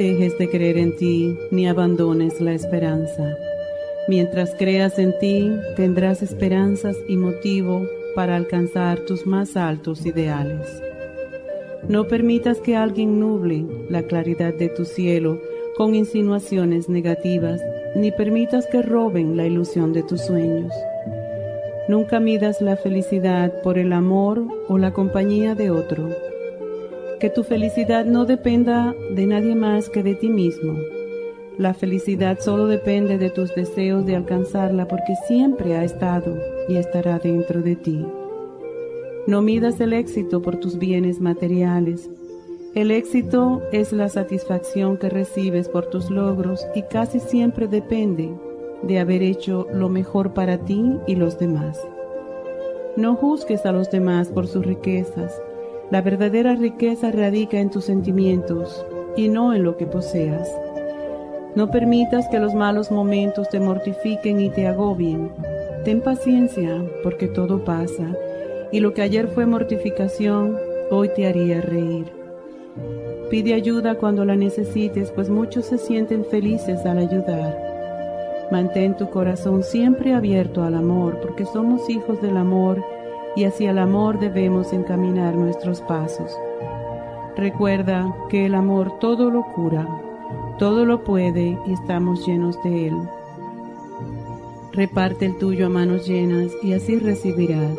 Dejes de creer en ti ni abandones la esperanza. Mientras creas en ti, tendrás esperanzas y motivo para alcanzar tus más altos ideales. No permitas que alguien nuble la claridad de tu cielo con insinuaciones negativas, ni permitas que roben la ilusión de tus sueños. Nunca midas la felicidad por el amor o la compañía de otro que tu felicidad no dependa de nadie más que de ti mismo. La felicidad solo depende de tus deseos de alcanzarla porque siempre ha estado y estará dentro de ti. No midas el éxito por tus bienes materiales. El éxito es la satisfacción que recibes por tus logros y casi siempre depende de haber hecho lo mejor para ti y los demás. No juzgues a los demás por sus riquezas la verdadera riqueza radica en tus sentimientos y no en lo que poseas. No permitas que los malos momentos te mortifiquen y te agobien. Ten paciencia porque todo pasa y lo que ayer fue mortificación, hoy te haría reír. Pide ayuda cuando la necesites, pues muchos se sienten felices al ayudar. Mantén tu corazón siempre abierto al amor, porque somos hijos del amor y hacia el amor debemos encaminar nuestros pasos. Recuerda que el amor todo lo cura, todo lo puede y estamos llenos de él. Reparte el tuyo a manos llenas y así recibirás.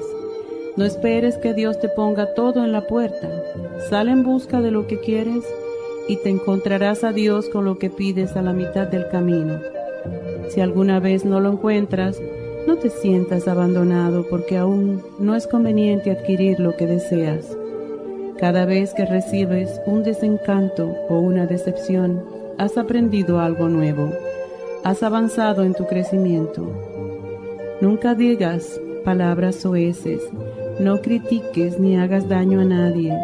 No esperes que Dios te ponga todo en la puerta. Sal en busca de lo que quieres y te encontrarás a Dios con lo que pides a la mitad del camino. Si alguna vez no lo encuentras, no te sientas abandonado porque aún no es conveniente adquirir lo que deseas. Cada vez que recibes un desencanto o una decepción, has aprendido algo nuevo, has avanzado en tu crecimiento. Nunca digas palabras soeces, no critiques ni hagas daño a nadie,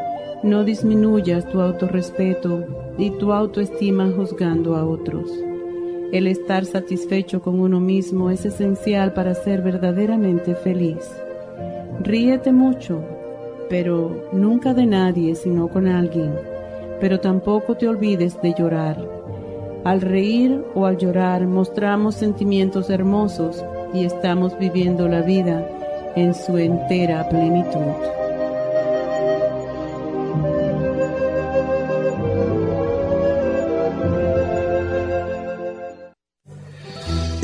no disminuyas tu autorrespeto y tu autoestima juzgando a otros. El estar satisfecho con uno mismo es esencial para ser verdaderamente feliz. Ríete mucho, pero nunca de nadie sino con alguien. Pero tampoco te olvides de llorar. Al reír o al llorar mostramos sentimientos hermosos y estamos viviendo la vida en su entera plenitud.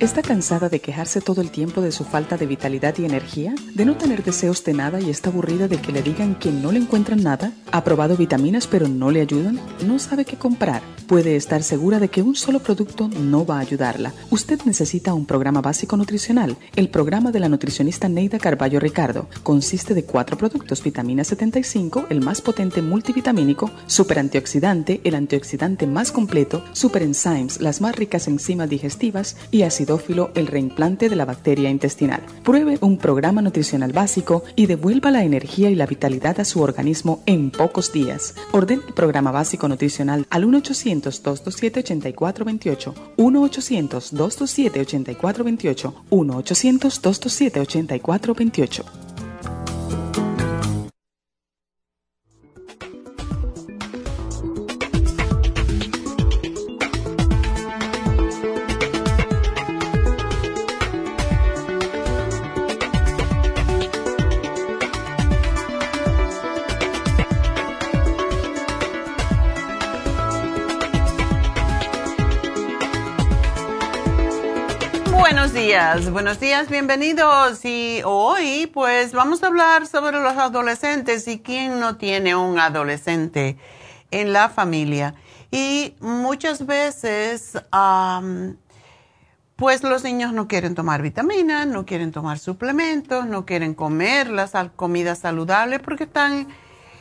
¿Está cansada de quejarse todo el tiempo de su falta de vitalidad y energía? ¿De no tener deseos de nada y está aburrida de que le digan que no le encuentran nada? ¿Ha probado vitaminas pero no le ayudan? ¿No sabe qué comprar? Puede estar segura de que un solo producto no va a ayudarla. Usted necesita un programa básico nutricional. El programa de la nutricionista Neida Carballo Ricardo consiste de cuatro productos: vitamina 75, el más potente multivitamínico, super antioxidante, el antioxidante más completo, super enzymes, las más ricas enzimas digestivas y ácido el reimplante de la bacteria intestinal. Pruebe un programa nutricional básico y devuelva la energía y la vitalidad a su organismo en pocos días. Ordene el programa básico nutricional al 1-800-227-8428, 1-800-227-8428, 1-800-227-8428. Buenos días, bienvenidos. Y hoy pues vamos a hablar sobre los adolescentes y quién no tiene un adolescente en la familia. Y muchas veces pues los niños no quieren tomar vitaminas, no quieren tomar suplementos, no quieren comer las comidas saludables porque están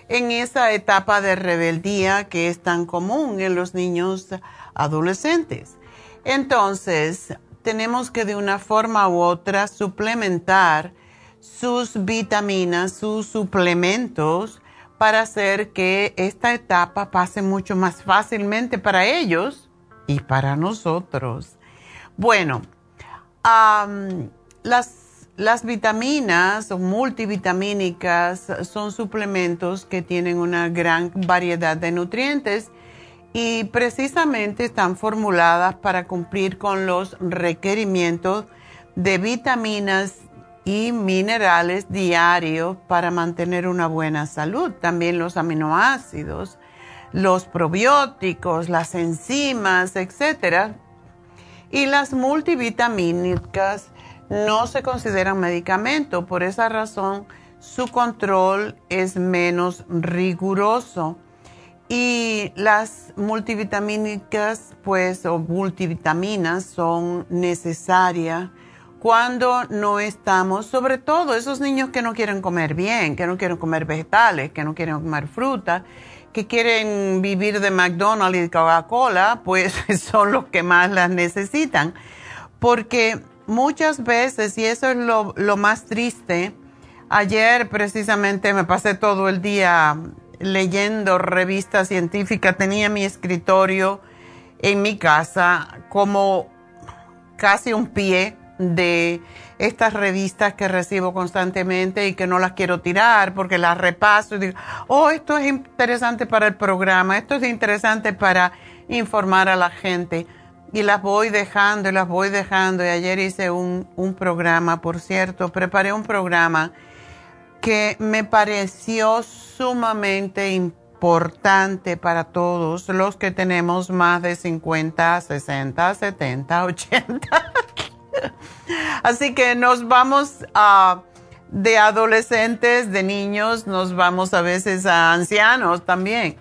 en esa etapa de rebeldía que es tan común en los niños adolescentes. Entonces, tenemos que de una forma u otra suplementar sus vitaminas, sus suplementos, para hacer que esta etapa pase mucho más fácilmente para ellos y para nosotros. Bueno, las, las vitaminas o multivitamínicas son suplementos que tienen una gran variedad de nutrientes y precisamente están formuladas para cumplir con los requerimientos de vitaminas y minerales diarios para mantener una buena salud. También los aminoácidos, los probióticos, las enzimas, etc. Y las multivitamínicas no se consideran medicamento, por esa razón su control es menos riguroso. Y las multivitamínicas, pues, o multivitaminas son necesarias cuando no estamos, sobre todo esos niños que no quieren comer bien, que no quieren comer vegetales, que no quieren comer fruta, que quieren vivir de McDonald's y Coca-Cola, pues son los que más las necesitan. Porque muchas veces, y eso es lo, lo más triste, ayer precisamente me pasé todo el día leyendo revistas científicas, tenía mi escritorio en mi casa como casi un pie de estas revistas que recibo constantemente y que no las quiero tirar porque las repaso y digo, oh, esto es interesante para el programa, esto es interesante para informar a la gente. Y las voy dejando y las voy dejando. Y ayer hice un, un programa, por cierto, preparé un programa que me pareció sumamente importante para todos los que tenemos más de 50, 60, 70, 80. Así que nos vamos a de adolescentes, de niños, nos vamos a veces a ancianos también.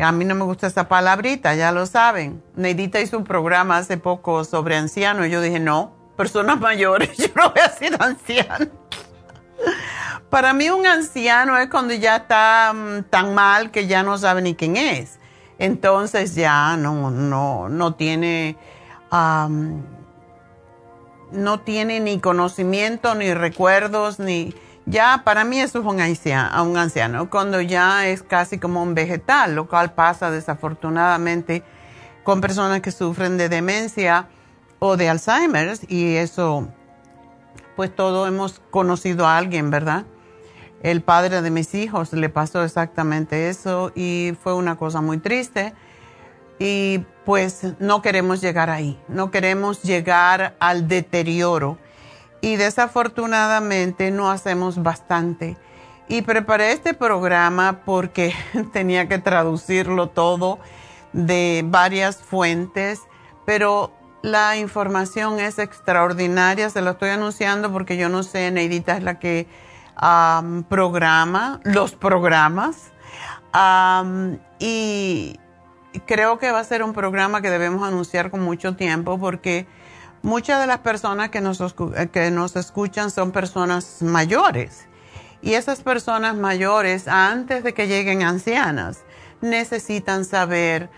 A mí no me gusta esa palabrita, ya lo saben. Neidita hizo un programa hace poco sobre ancianos. Yo dije, no, personas mayores, yo no voy a ser anciano. Para mí un anciano es cuando ya está mm, tan mal que ya no sabe ni quién es. Entonces ya no, no, no tiene, no tiene ni conocimiento, ni recuerdos, ni... Ya para mí eso es un anciano, un anciano, cuando ya es casi como un vegetal, lo cual pasa desafortunadamente con personas que sufren de demencia o de Alzheimer y eso, pues todos hemos conocido a alguien, ¿verdad? El padre de mis hijos le pasó exactamente eso y fue una cosa muy triste. Y pues no queremos llegar ahí, no queremos llegar al deterioro. Y desafortunadamente no hacemos bastante. Y preparé este programa porque tenía que traducirlo todo de varias fuentes, pero la información es extraordinaria, se lo estoy anunciando porque yo no sé, Neidita es la que programa, los programas. y creo que va a ser un programa que debemos anunciar con mucho tiempo porque muchas de las personas que nos, que nos escuchan son personas mayores. Y esas personas mayores, antes de que lleguen ancianas, necesitan saber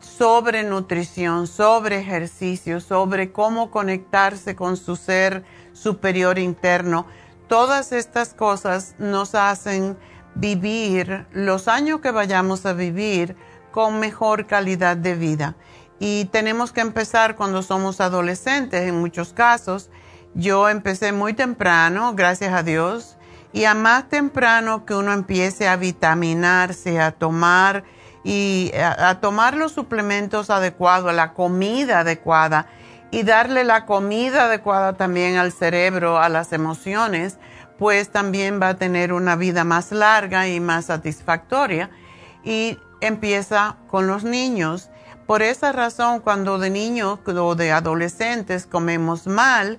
sobre nutrición, sobre ejercicio, sobre cómo conectarse con su ser superior interno Todas estas cosas nos hacen vivir los años que vayamos a vivir con mejor calidad de vida. Y tenemos que empezar cuando somos adolescentes en muchos casos. Yo empecé muy temprano, gracias a Dios, y a más temprano que uno empiece a vitaminarse, a tomar y a, tomar los suplementos adecuados, la comida adecuada y darle la comida adecuada también al cerebro, a las emociones, pues también va a tener una vida más larga y más satisfactoria. Y empieza con los niños, Por esa razón, cuando de niños o de adolescentes comemos mal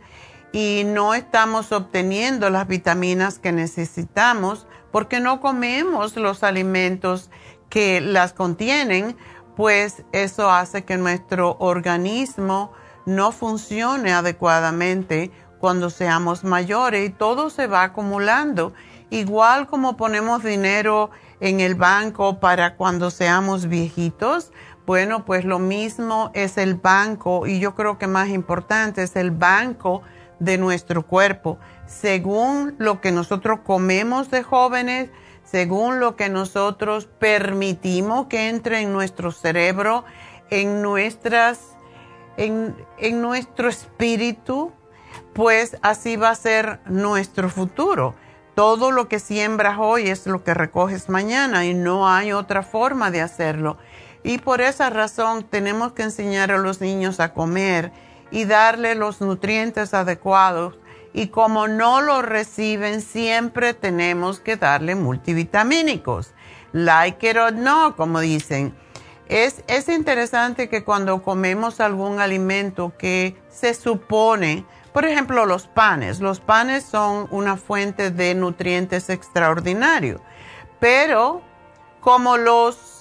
y no estamos obteniendo las vitaminas que necesitamos porque no comemos los alimentos que las contienen, pues eso hace que nuestro organismo no funcione adecuadamente cuando seamos mayores y todo se va acumulando. Igual como ponemos dinero en el banco para cuando seamos viejitos, bueno, pues lo mismo es el banco y yo creo que más importante es el banco de nuestro cuerpo. Según lo que nosotros comemos de jóvenes, según lo que nosotros permitimos que entre en nuestro cerebro, en nuestras, en, en nuestro espíritu, pues así va a ser nuestro futuro. Todo lo que siembras hoy es lo que recoges mañana y no hay otra forma de hacerlo. Y por esa razón tenemos que enseñar a los niños a comer y darle los nutrientes adecuados. Y como no lo reciben, siempre tenemos que darle multivitamínicos. Like it or no, como dicen. Es, es interesante que cuando comemos algún alimento que se supone, por ejemplo, los panes. Los panes son una fuente de nutrientes extraordinario. Pero como los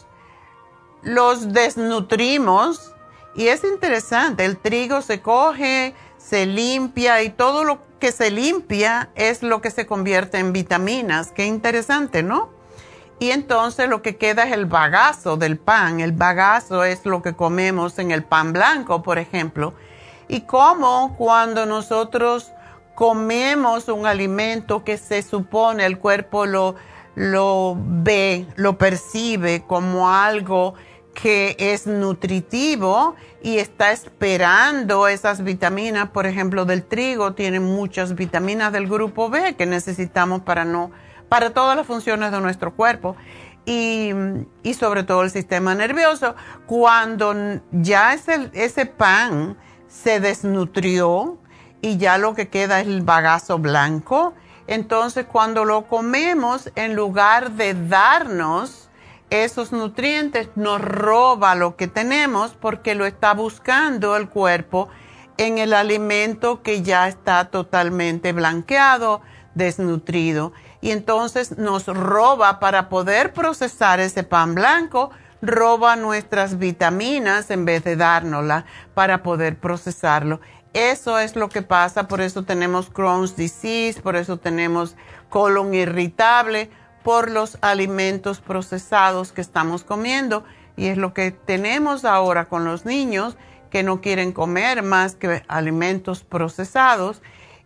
los desnutrimos y es interesante, el trigo se coge, se limpia y todo lo que se limpia es lo que se convierte en vitaminas. Qué interesante, ¿no? Y entonces lo que queda es el bagazo del pan. El bagazo es lo que comemos en el pan blanco, por ejemplo. Y como cuando nosotros comemos un alimento que se supone el cuerpo lo, lo ve, lo percibe como algo que es nutritivo y está esperando esas vitaminas, por ejemplo, del trigo, tiene muchas vitaminas del grupo B que necesitamos para no para todas las funciones de nuestro cuerpo y, y sobre todo el sistema nervioso. Cuando ya ese, ese pan se desnutrió y ya lo que queda es el bagazo blanco, entonces cuando lo comemos, en lugar de darnos esos nutrientes, nos roba lo que tenemos porque lo está buscando el cuerpo en el alimento que ya está totalmente blanqueado, desnutrido. Y entonces nos roba para poder procesar ese pan blanco, roba nuestras vitaminas en vez de dárnoslas para poder procesarlo. Eso es lo que pasa, por eso tenemos Crohn's disease, por eso tenemos colon irritable por los alimentos procesados que estamos comiendo. Y es lo que tenemos ahora con los niños que no quieren comer más que alimentos procesados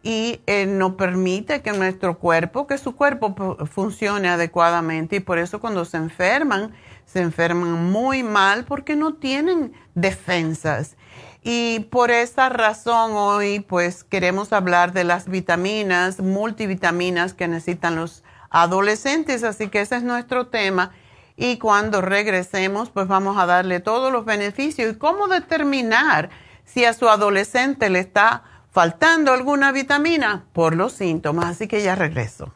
y eh, no permite que nuestro cuerpo, que su cuerpo funcione adecuadamente y por eso cuando se enferman, se enferman muy mal porque no tienen defensas. Y por esa razón hoy pues queremos hablar de las vitaminas, multivitaminas que necesitan los adolescentes, así que ese es nuestro tema. Y cuando regresemos, pues vamos a darle todos los beneficios y cómo determinar si a su adolescente le está faltando alguna vitamina por los síntomas. Así que ya regreso.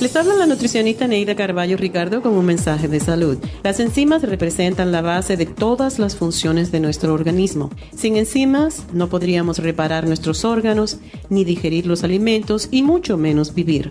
Les habla la nutricionista Neida Carballo Ricardo con un mensaje de salud. Las enzimas representan la base de todas las funciones de nuestro organismo. Sin enzimas no podríamos reparar nuestros órganos, ni digerir los alimentos y mucho menos vivir.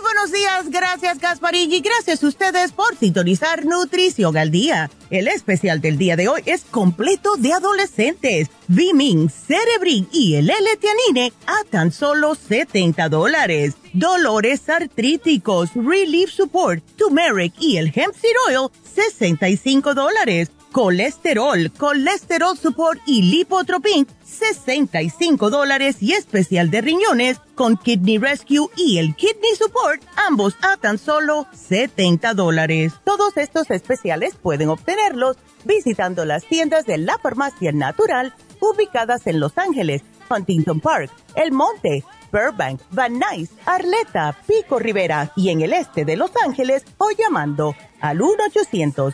buenos días, gracias Gasparín y gracias a ustedes por sintonizar Nutrición al Día. El especial del día de hoy es completo de adolescentes. Bimin, Cerebrin y el L-Tianine a tan solo 70 dólares. Dolores artríticos, Relief Support, Turmeric y el Hemp Seed Oil, 65 dólares colesterol, colesterol support y lipotropin, 65 dólares y especial de riñones con Kidney Rescue y el Kidney Support, ambos a tan solo 70 dólares. Todos estos especiales pueden obtenerlos visitando las tiendas de la farmacia natural ubicadas en Los Ángeles, Huntington Park, El Monte, Burbank, Van Nuys, Arleta, Pico Rivera y en el este de Los Ángeles o llamando al 1 800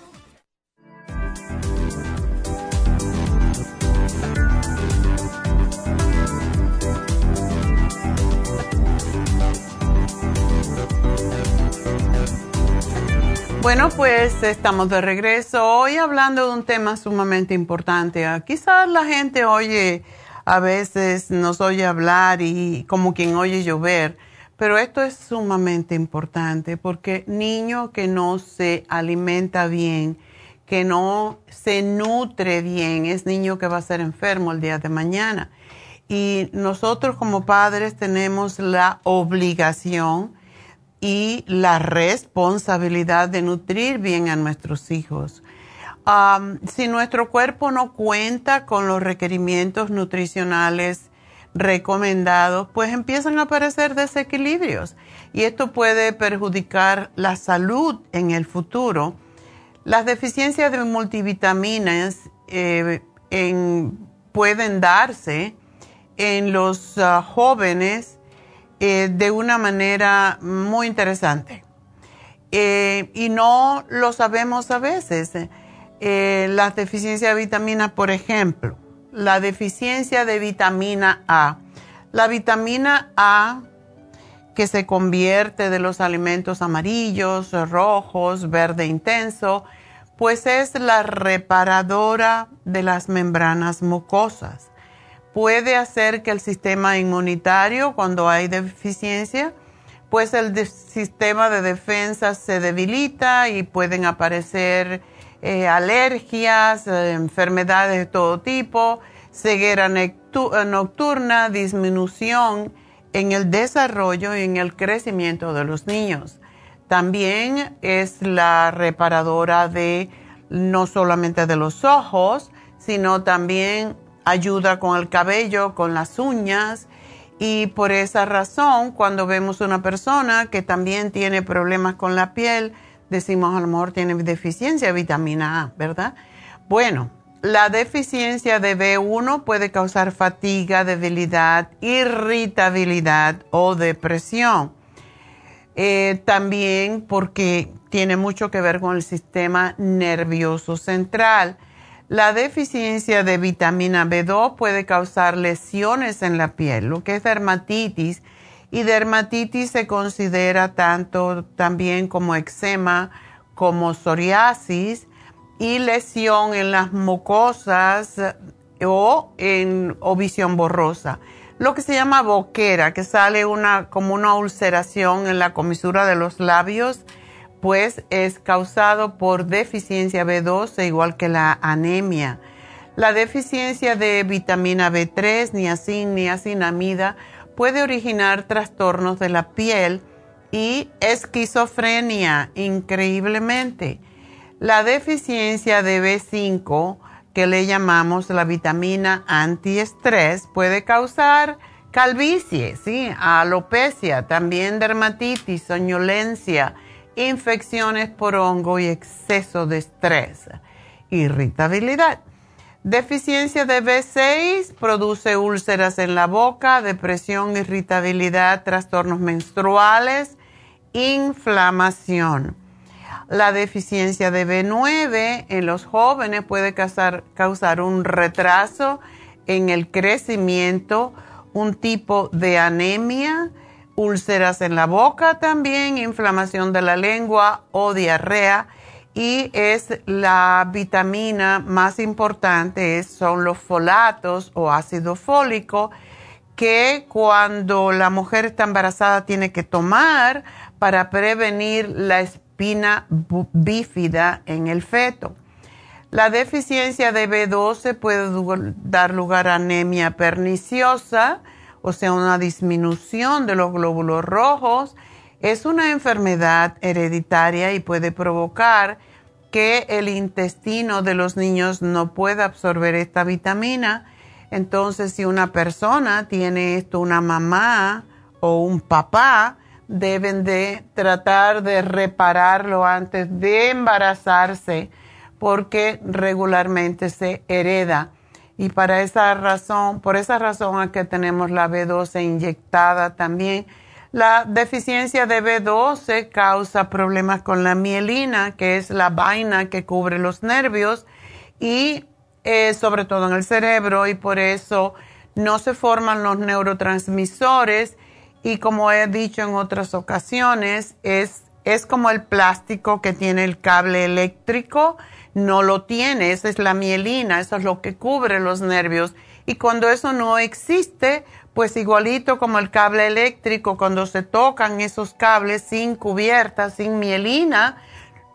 Bueno, pues estamos de regreso hoy hablando de un tema sumamente importante. Ah, quizás la gente oye, a veces nos oye hablar y como quien oye llover, pero esto es sumamente importante porque niño que no se alimenta bien, que no se nutre bien, es niño que va a ser enfermo el día de mañana. Y nosotros como padres tenemos la obligación y la responsabilidad de nutrir bien a nuestros hijos. si nuestro cuerpo no cuenta con los requerimientos nutricionales recomendados, pues empiezan a aparecer desequilibrios y esto puede perjudicar la salud en el futuro. Las deficiencias de multivitaminas eh, pueden darse en los ah, jóvenes eh, de una manera muy interesante. Eh, y no lo sabemos a veces. Eh, las deficiencias de vitaminas, por ejemplo, la deficiencia de vitamina A. La vitamina A que se convierte de los alimentos amarillos, rojos, verde intenso, pues es la reparadora de las membranas mucosas puede hacer que el sistema inmunitario, cuando hay deficiencia, pues el sistema de defensa se debilita y pueden aparecer eh, alergias, eh, enfermedades de todo tipo, ceguera nocturna, disminución en el desarrollo y en el crecimiento de los niños. También es la reparadora de no solamente de los ojos, sino también ayuda con el cabello, con las uñas y por esa razón cuando vemos una persona que también tiene problemas con la piel, decimos a lo mejor tiene deficiencia de vitamina A, ¿verdad? Bueno, la deficiencia de B1 puede causar fatiga, debilidad, irritabilidad o depresión. Eh, también porque tiene mucho que ver con el sistema nervioso central la deficiencia de vitamina B2 puede causar lesiones en la piel, lo que es dermatitis. Y dermatitis se considera tanto también como eczema, como psoriasis y lesión en las mucosas o en o visión borrosa. Lo que se llama boquera, que sale una, como una ulceración en la comisura de los labios pues es causado por deficiencia B12, igual que la anemia. La deficiencia de vitamina B3, niacin, niacinamida, puede originar trastornos de la piel y esquizofrenia, increíblemente. La deficiencia de B5, que le llamamos la vitamina antiestrés, puede causar calvicie, ¿sí? alopecia, también dermatitis, soñolencia, infecciones por hongo y exceso de estrés, irritabilidad. Deficiencia de B6 produce úlceras en la boca, depresión, irritabilidad, trastornos menstruales, inflamación. La deficiencia de B9 en los jóvenes puede causar, causar un retraso en el crecimiento, un tipo de anemia, úlceras en la boca también, inflamación de la lengua o diarrea. Y es la vitamina más importante, son los folatos o ácido fólico, que cuando la mujer está embarazada tiene que tomar para prevenir la espina bífida en el feto. La deficiencia de B12 puede dar lugar a anemia perniciosa, o sea, una disminución de los glóbulos rojos. Es una enfermedad hereditaria y puede provocar que el intestino de los niños no pueda absorber esta vitamina. Entonces, si una persona tiene esto, una mamá o un papá, deben de tratar de repararlo antes de embarazarse porque regularmente se hereda. Y para esa razón, por esa razón es que tenemos la B12 inyectada también. La deficiencia de B12 causa problemas con la mielina, que es la vaina que cubre los nervios y eh, sobre todo en el cerebro y por eso no se forman los neurotransmisores y como he dicho en otras ocasiones, es, es como el plástico que tiene el cable eléctrico no lo tiene, esa es la mielina, eso es lo que cubre los nervios. Y cuando eso no existe, pues igualito como el cable eléctrico, cuando se tocan esos cables sin cubierta, sin mielina,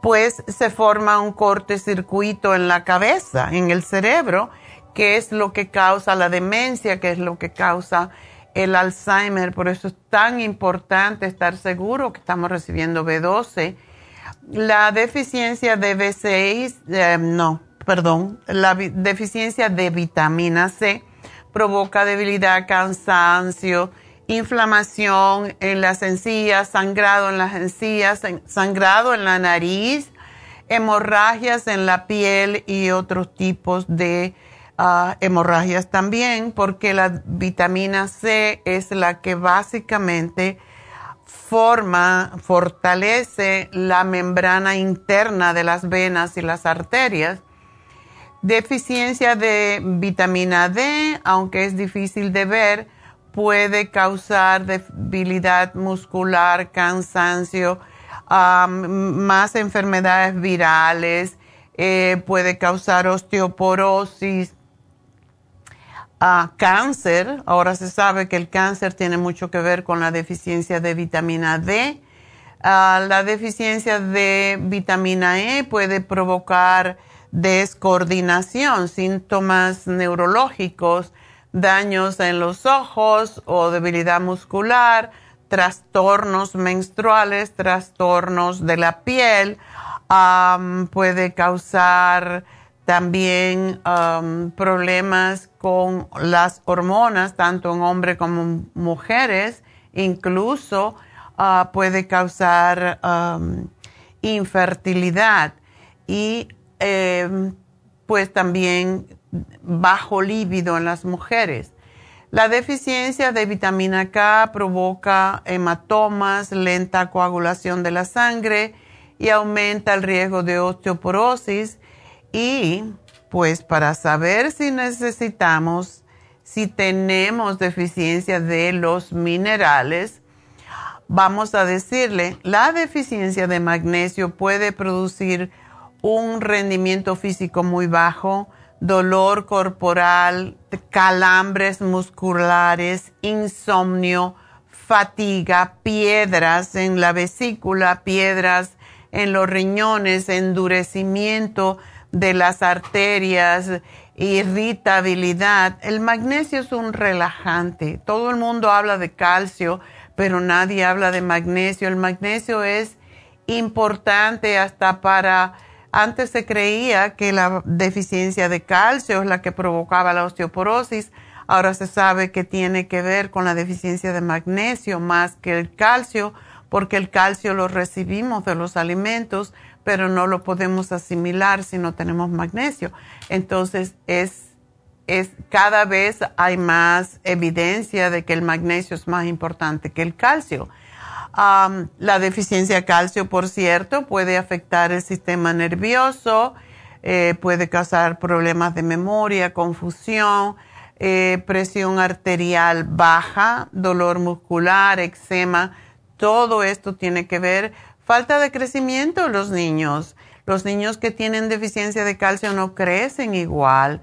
pues se forma un cortecircuito en la cabeza, en el cerebro, que es lo que causa la demencia, que es lo que causa el Alzheimer. Por eso es tan importante estar seguro que estamos recibiendo B12 la deficiencia de B6, eh, no, perdón, la deficiencia de vitamina C provoca debilidad, cansancio, inflamación en las encías, sangrado en las encías, sangrado en la nariz, hemorragias en la piel y otros tipos de ah, hemorragias también, porque la vitamina C es la que básicamente forma, fortalece la membrana interna de las venas y las arterias. Deficiencia de vitamina D, aunque es difícil de ver, puede causar debilidad muscular, cansancio, más enfermedades virales, eh, puede causar osteoporosis, cáncer. Ahora se sabe que el cáncer tiene mucho que ver con la deficiencia de vitamina D. la deficiencia de vitamina E puede provocar descoordinación, síntomas neurológicos, daños en los ojos o debilidad muscular, trastornos menstruales, trastornos de la piel, puede causar también um, problemas con las hormonas, tanto en hombres como en mujeres, incluso uh, puede causar um, infertilidad. Y em, pues también bajo líbido en las mujeres. La deficiencia de vitamina K provoca hematomas, lenta coagulación de la sangre y aumenta el riesgo de osteoporosis y pues para saber si necesitamos, si tenemos deficiencia de los minerales, vamos a decirle, la deficiencia de magnesio puede producir un rendimiento físico muy bajo, dolor corporal, calambres musculares, insomnio, fatiga, piedras en la vesícula, piedras en los riñones, endurecimiento de las arterias, irritabilidad. El magnesio es un relajante. Todo el mundo habla de calcio, pero nadie habla de magnesio. El magnesio es importante hasta para... Antes se creía que la deficiencia de calcio es la que provocaba la osteoporosis. Ahora se sabe que tiene que ver con la deficiencia de magnesio más que el calcio, porque el calcio lo recibimos de los alimentos, pero no lo podemos asimilar si no tenemos magnesio. Entonces, es, es, cada vez hay más evidencia de que el magnesio es más importante que el calcio. la deficiencia de calcio, por cierto, puede afectar el sistema nervioso, eh, puede causar problemas de memoria, confusión, eh, presión arterial baja, dolor muscular, eczema, todo esto tiene que ver. Falta de crecimiento en los niños. Los niños que tienen deficiencia de calcio no crecen igual.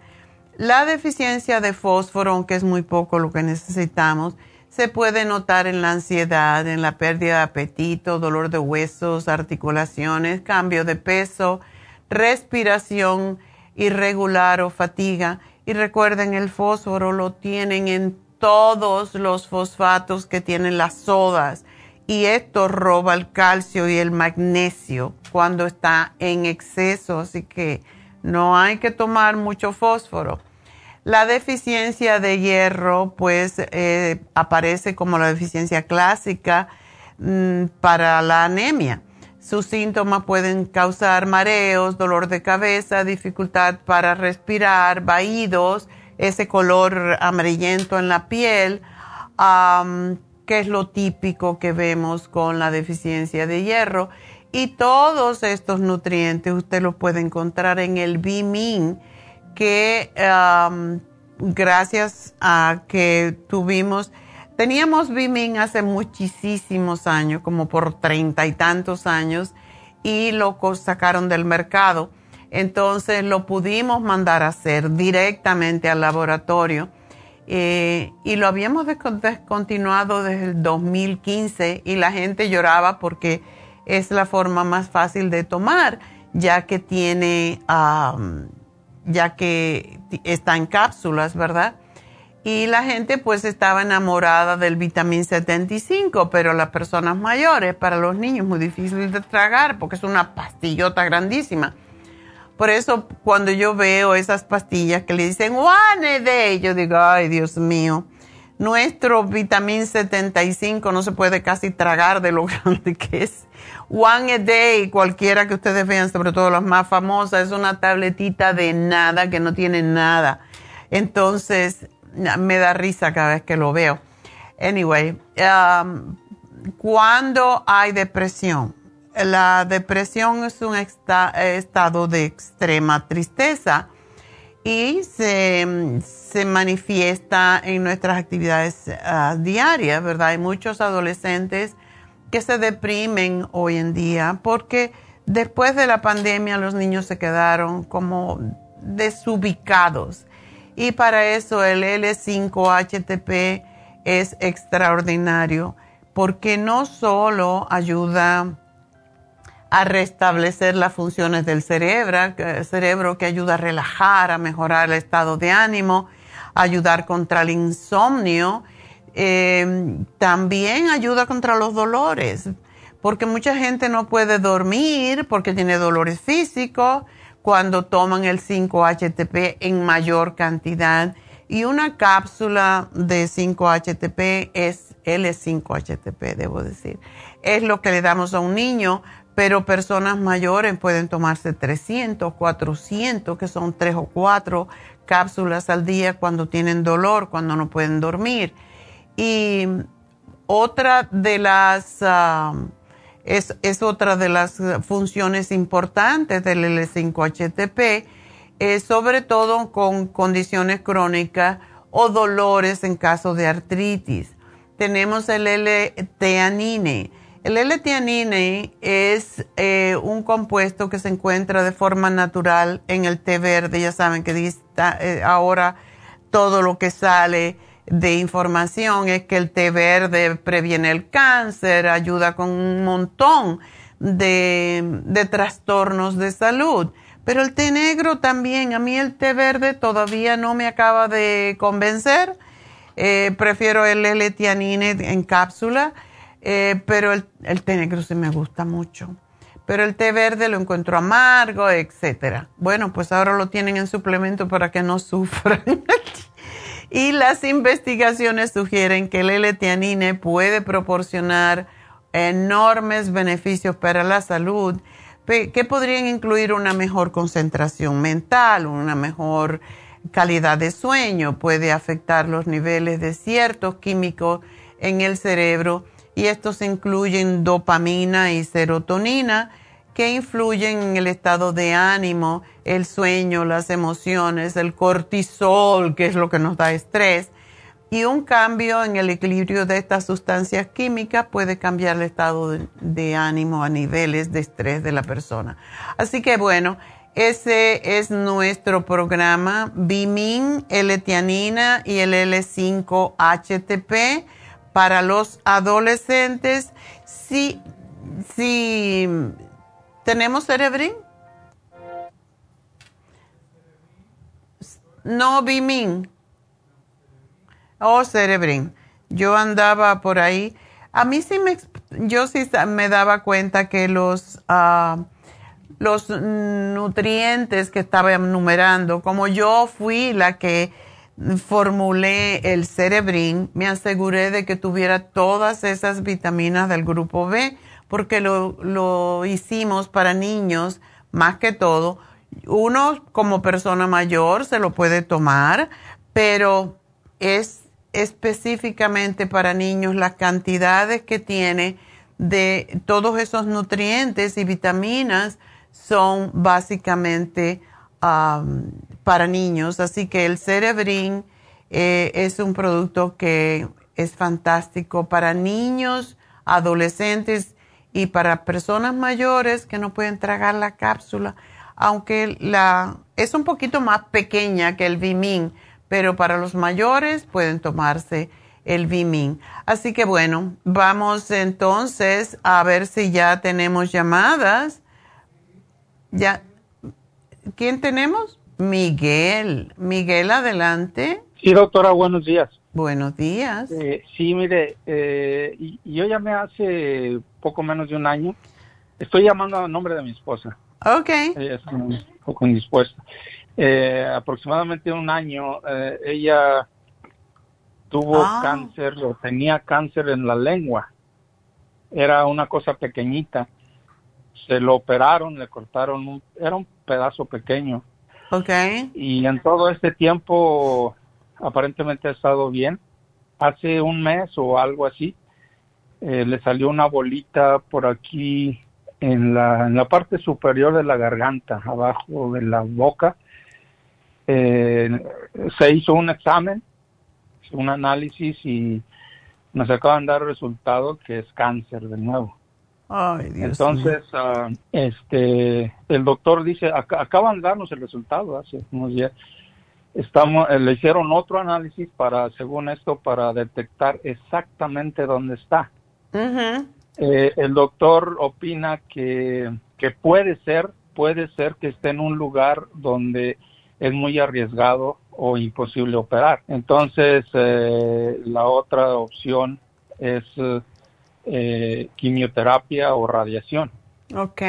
La deficiencia de fósforo, aunque es muy poco lo que necesitamos, se puede notar en la ansiedad, en la pérdida de apetito, dolor de huesos, articulaciones, cambio de peso, respiración irregular o fatiga. Y recuerden, el fósforo lo tienen en todos los fosfatos que tienen las sodas. Y esto roba el calcio y el magnesio cuando está en exceso. Así que no hay que tomar mucho fósforo. La deficiencia de hierro, pues, eh, aparece como la deficiencia clásica mm, para la anemia. Sus síntomas pueden causar mareos, dolor de cabeza, dificultad para respirar, vaídos, ese color amarillento en la piel, que es lo típico que vemos con la deficiencia de hierro. Y todos estos nutrientes usted los puede encontrar en el Bimin que gracias a que tuvimos, teníamos Bimin hace muchísimos años, como por treinta y tantos años, y lo sacaron del mercado. Entonces lo pudimos mandar a hacer directamente al laboratorio eh, y lo habíamos descontinuado desde el 2015 y la gente lloraba porque es la forma más fácil de tomar, ya que tiene ya que está en cápsulas, ¿verdad? Y la gente pues estaba enamorada del vitamín 75, pero las personas mayores, para los niños, muy difícil de tragar porque es una pastillota grandísima. Por eso cuando yo veo esas pastillas que le dicen one day, yo digo, ay Dios mío, nuestro vitamín 75 no se puede casi tragar de lo grande que es. One a Day, cualquiera que ustedes vean, sobre todo las más famosas, es una tabletita de nada que no tiene nada. Entonces, me da risa cada vez que lo veo. Anyway, um, cuando hay depresión, la depresión es un estado de extrema tristeza y se, manifiesta en nuestras actividades ah, diarias, ¿verdad? Hay muchos adolescentes que se deprimen hoy en día porque después de la pandemia los niños se quedaron como desubicados y para eso el L5-HTP es extraordinario porque no solo ayuda a restablecer las funciones del cerebro, cerebro que ayuda a relajar, a mejorar el estado de ánimo, ayudar contra el insomnio eh, también ayuda contra los dolores, porque mucha gente no puede dormir porque tiene dolores físicos cuando toman el 5-HTP en mayor cantidad. Y una cápsula de 5-HTP es L5-HTP, debo decir. Es lo que le damos a un niño, pero personas mayores pueden tomarse 300, 400, que son 3 o 4 cápsulas al día cuando tienen dolor, cuando no pueden dormir. Y otra de las, um, es, otra de las funciones importantes del L5-HTP, sobre todo con condiciones crónicas o dolores en caso de artritis. Tenemos el L-teanine. El L-teanine es eh, un compuesto que se encuentra de forma natural en el té verde. Ya saben que eh, ahora todo lo que sale de información es que el té verde previene el cáncer, ayuda con un montón de, trastornos de salud. Pero el té negro también, a mí el té verde todavía no me acaba de convencer. Eh, prefiero el L-tianine en cápsula, eh, pero el, el, té negro sí me gusta mucho. Pero el té verde lo encuentro amargo, etcétera. Bueno, pues ahora lo tienen en suplemento para que no sufran. Y las investigaciones sugieren que el L-tianine puede proporcionar enormes beneficios para la salud que podrían incluir una mejor concentración mental, una mejor calidad de sueño, puede afectar los niveles de ciertos químicos en el cerebro y estos incluyen dopamina y serotonina que influyen en el estado de ánimo, el sueño, las emociones, el cortisol, que es lo que nos da estrés. Y un cambio en el equilibrio de estas sustancias químicas puede cambiar el estado de, ánimo a niveles de estrés de la persona. Así que bueno, ese es nuestro programa Bimin, L-Tianina y el L5-HTP para los adolescentes. Si, si tenemos Cerebrin. No, Bimin. Oh, Cerebrin. Yo andaba por ahí. A mí sí me, yo sí me daba cuenta que los, ah, los nutrientes que estaba enumerando, como yo fui la que formulé el Cerebrin, me aseguré de que tuviera todas esas vitaminas del grupo B, porque lo, lo hicimos para niños más que todo. Uno como persona mayor se lo puede tomar, pero es específicamente para niños las cantidades que tiene de todos esos nutrientes y vitaminas son básicamente para niños. Así que el Cerebrin eh, es un producto que es fantástico para niños, adolescentes y para personas mayores que no pueden tragar la cápsula, aunque la es un poquito más pequeña que el Vimin, pero para los mayores pueden tomarse el Vimin. Así que bueno, vamos entonces a ver si ya tenemos llamadas. Ya, ¿quién tenemos? Miguel. Miguel, adelante. Sí, doctora, buenos días. Buenos días. Eh, sí, mire, eh, yo llamé hace poco menos de un año. Estoy llamando a nombre de mi esposa. Ok. Ella está un poco indispuesta eh, aproximadamente un año, eh, ella tuvo ah. cáncer o tenía cáncer en la lengua. Era una cosa pequeñita. Se lo operaron, le cortaron, un, era un pedazo pequeño. Okay. Y en todo este tiempo aparentemente ha estado bien. Hace un mes o algo así, eh, le salió una bolita por aquí en la, en la parte superior de la garganta, abajo de la boca, eh, se hizo un examen, un análisis y nos acaban de dar resultado que es cáncer de nuevo. Entonces, ah, este, el doctor dice, acaban de darnos el resultado hace unos días. Estamos, eh, le hicieron otro análisis para, según esto, para detectar exactamente dónde está. Eh, el doctor opina que, que puede ser, puede ser que esté en un lugar donde es muy arriesgado o imposible operar. Entonces, eh, la otra opción es eh, quimioterapia o radiación. Ok.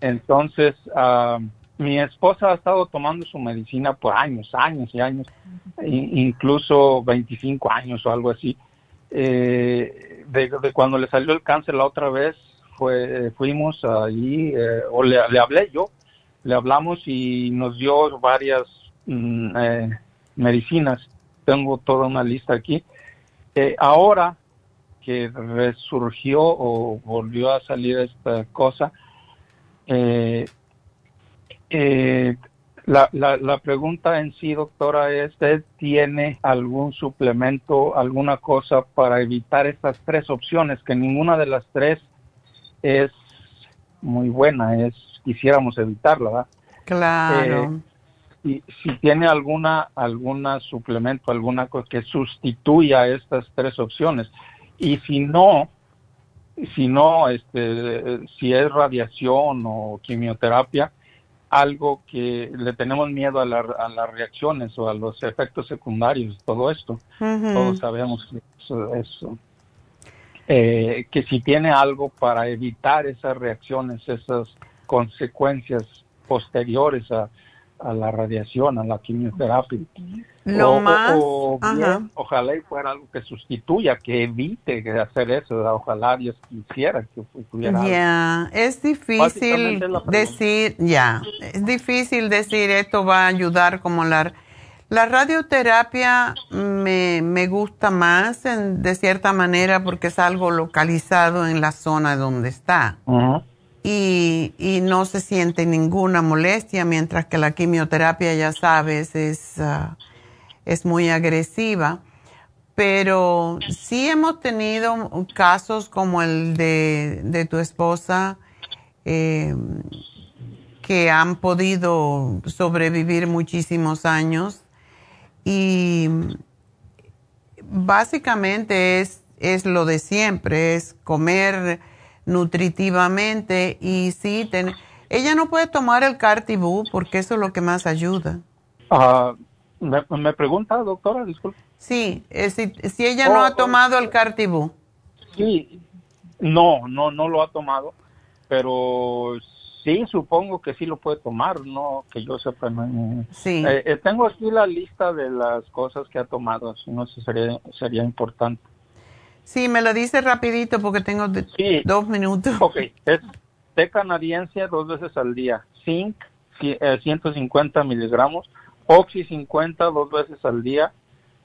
Entonces, ah, mi esposa ha estado tomando su medicina por años, años y años, incluso 25 años o algo así. Eh, de, cuando le salió el cáncer la otra vez, fue, fuimos allí, o le, le hablé yo, le hablamos y nos dio varias mm, eh, medicinas. Tengo toda una lista aquí. Eh, ahora que resurgió o volvió a salir esta cosa, eh, la, la, la, pregunta en sí, doctora, es, ¿usted tiene algún suplemento, alguna cosa para evitar estas tres opciones? Que ninguna de las tres es muy buena, es quisiéramos evitarla, ¿verdad? Claro. Eh, si tiene alguna alguna suplemento, alguna cosa que sustituya estas tres opciones y si no, si no, este, si es radiación o quimioterapia, algo que le tenemos miedo a, las reacciones o a los efectos secundarios, todo esto. Todos sabemos que eso, eh, que si tiene algo para evitar esas reacciones, esas consecuencias posteriores a, la radiación, a la quimioterapia. Más, ojalá y fuera algo que sustituya, que evite hacer eso, ojalá Dios quisiera que Ya, es difícil decir, ya, es difícil decir esto va a ayudar como la... La radioterapia me, me gusta más de cierta manera porque es algo localizado en la zona donde está. Y, no se siente ninguna molestia, mientras que la quimioterapia, ya sabes, es, ah, es muy agresiva. Pero sí hemos tenido casos como el de, tu esposa, eh, que han podido sobrevivir muchísimos años y básicamente es, es lo de siempre, es comer nutritivamente y sí, ten, ella no puede tomar el Cartibú porque eso es lo que más ayuda. Ah, me, pregunta, doctora, disculpe. Sí, eh, si, si, ella no ha oh, tomado el Cartibú. Sí, no, no, no lo ha tomado, pero sí, supongo que sí lo puede tomar, no que yo sepa. sí. Eh, eh, tengo aquí la lista de las cosas que ha tomado, si no sería, sería importante. Sí, me lo dice rapidito porque tengo dos minutos. Ok, es té canadiense dos veces al día, zinc 150 eh, miligramos, oxy 50 dos veces al día,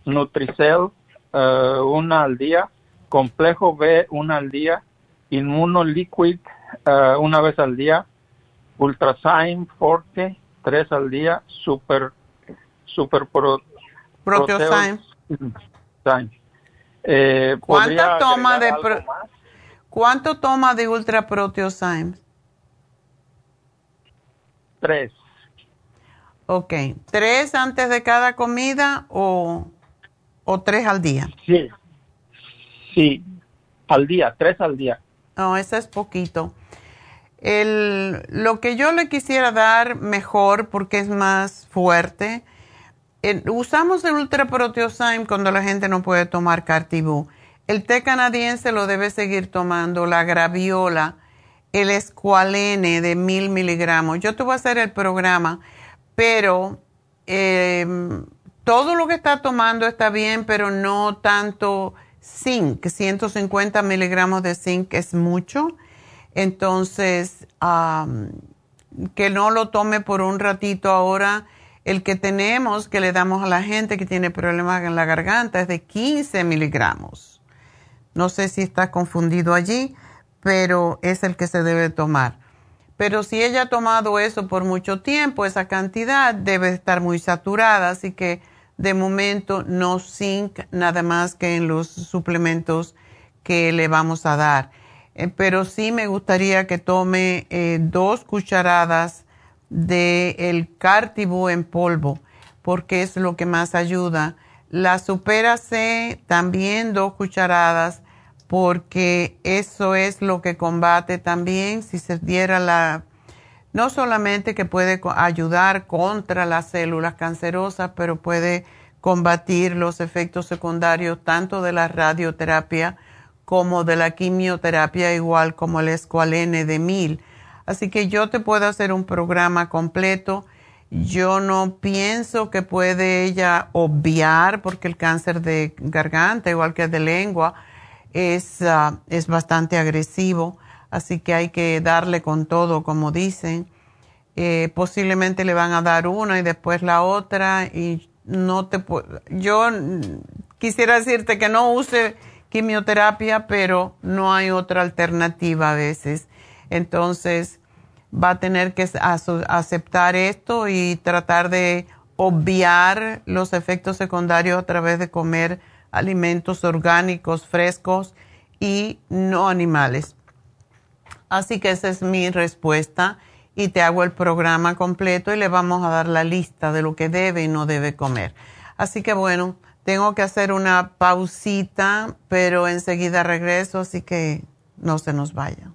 Nutricel uh, una al día, complejo B una al día, inmunoliquid uh, una vez al día, ultrasign forte tres al día, super super pro, proteosign. Eh, ¿Cuánto toma de ¿Cuánto toma de Ultra Proteosymes? Tres. Ok. ¿Tres antes de cada comida o, o tres al día? Sí. Sí, al día, tres al día. No, eso es poquito. El, lo que yo le quisiera dar mejor, porque es más fuerte, usamos el Ultra Proteosyme cuando la gente no puede tomar Cartibú. El té canadiense lo debe seguir tomando, la graviola, el escualene de mil miligramos. Yo te voy a hacer el programa, pero em, todo lo que está tomando está bien, pero no tanto zinc. 150 miligramos de zinc es mucho. Entonces, que no lo tome por un ratito ahora el que tenemos, que le damos a la gente que tiene problemas en la garganta, es de 15 miligramos. No sé si está confundido allí, pero es el que se debe tomar. Pero si ella ha tomado eso por mucho tiempo, esa cantidad debe estar muy saturada, así que de momento no zinc nada más que en los suplementos que le vamos a dar. Eh, pero sí me gustaría que tome eh, dos cucharadas del el Cartibú en polvo, porque es lo que más ayuda. La Supera también dos cucharadas, porque eso es lo que combate también, si se diera la, no solamente que puede ayudar contra las células cancerosas, pero puede combatir los efectos secundarios tanto de la radioterapia como de la quimioterapia, igual como el escualene de mil Así que yo te puedo hacer un programa completo. Yo no pienso que puede ella obviar, porque el cáncer de garganta, igual que el de lengua, es, ah, es bastante agresivo. Así que hay que darle con todo, como dicen. Eh, posiblemente le van a dar una y después la otra. Y no te Yo quisiera decirte que no use quimioterapia, pero no hay otra alternativa a veces. Entonces, va a tener que aceptar esto y tratar de obviar los efectos secundarios a través de comer alimentos orgánicos, frescos y no animales. Así que esa es mi respuesta y te hago el programa completo y le vamos a dar la lista de lo que debe y no debe comer. Así que bueno, tengo que hacer una pausita, pero enseguida regreso, así que no se nos vaya.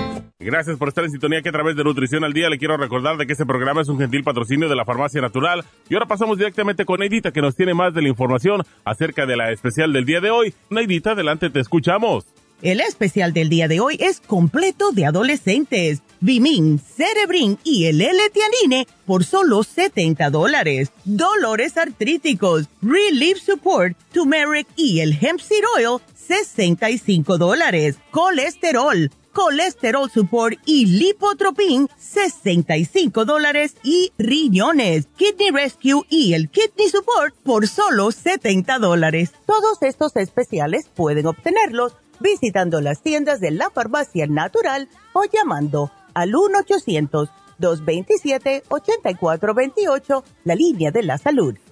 Gracias por estar en sintonía que a través de Nutrición al Día le quiero recordar de que este programa es un gentil patrocinio de la Farmacia Natural. Y ahora pasamos directamente con Neidita que nos tiene más de la información acerca de la especial del día de hoy. Neidita, adelante, te escuchamos. El especial del día de hoy es completo de adolescentes. Vimin, Cerebrin y el L-Tianine por solo 70 dólares. Dolores artríticos, Relief Support, Turmeric y el Hemp Seed Oil, 65 dólares. Colesterol, Colesterol Support y Lipotropin, 65 dólares. Y riñones, Kidney Rescue y el Kidney Support por solo 70 dólares. Todos estos especiales pueden obtenerlos visitando las tiendas de la farmacia natural o llamando al 1-800-227-8428, la línea de la salud.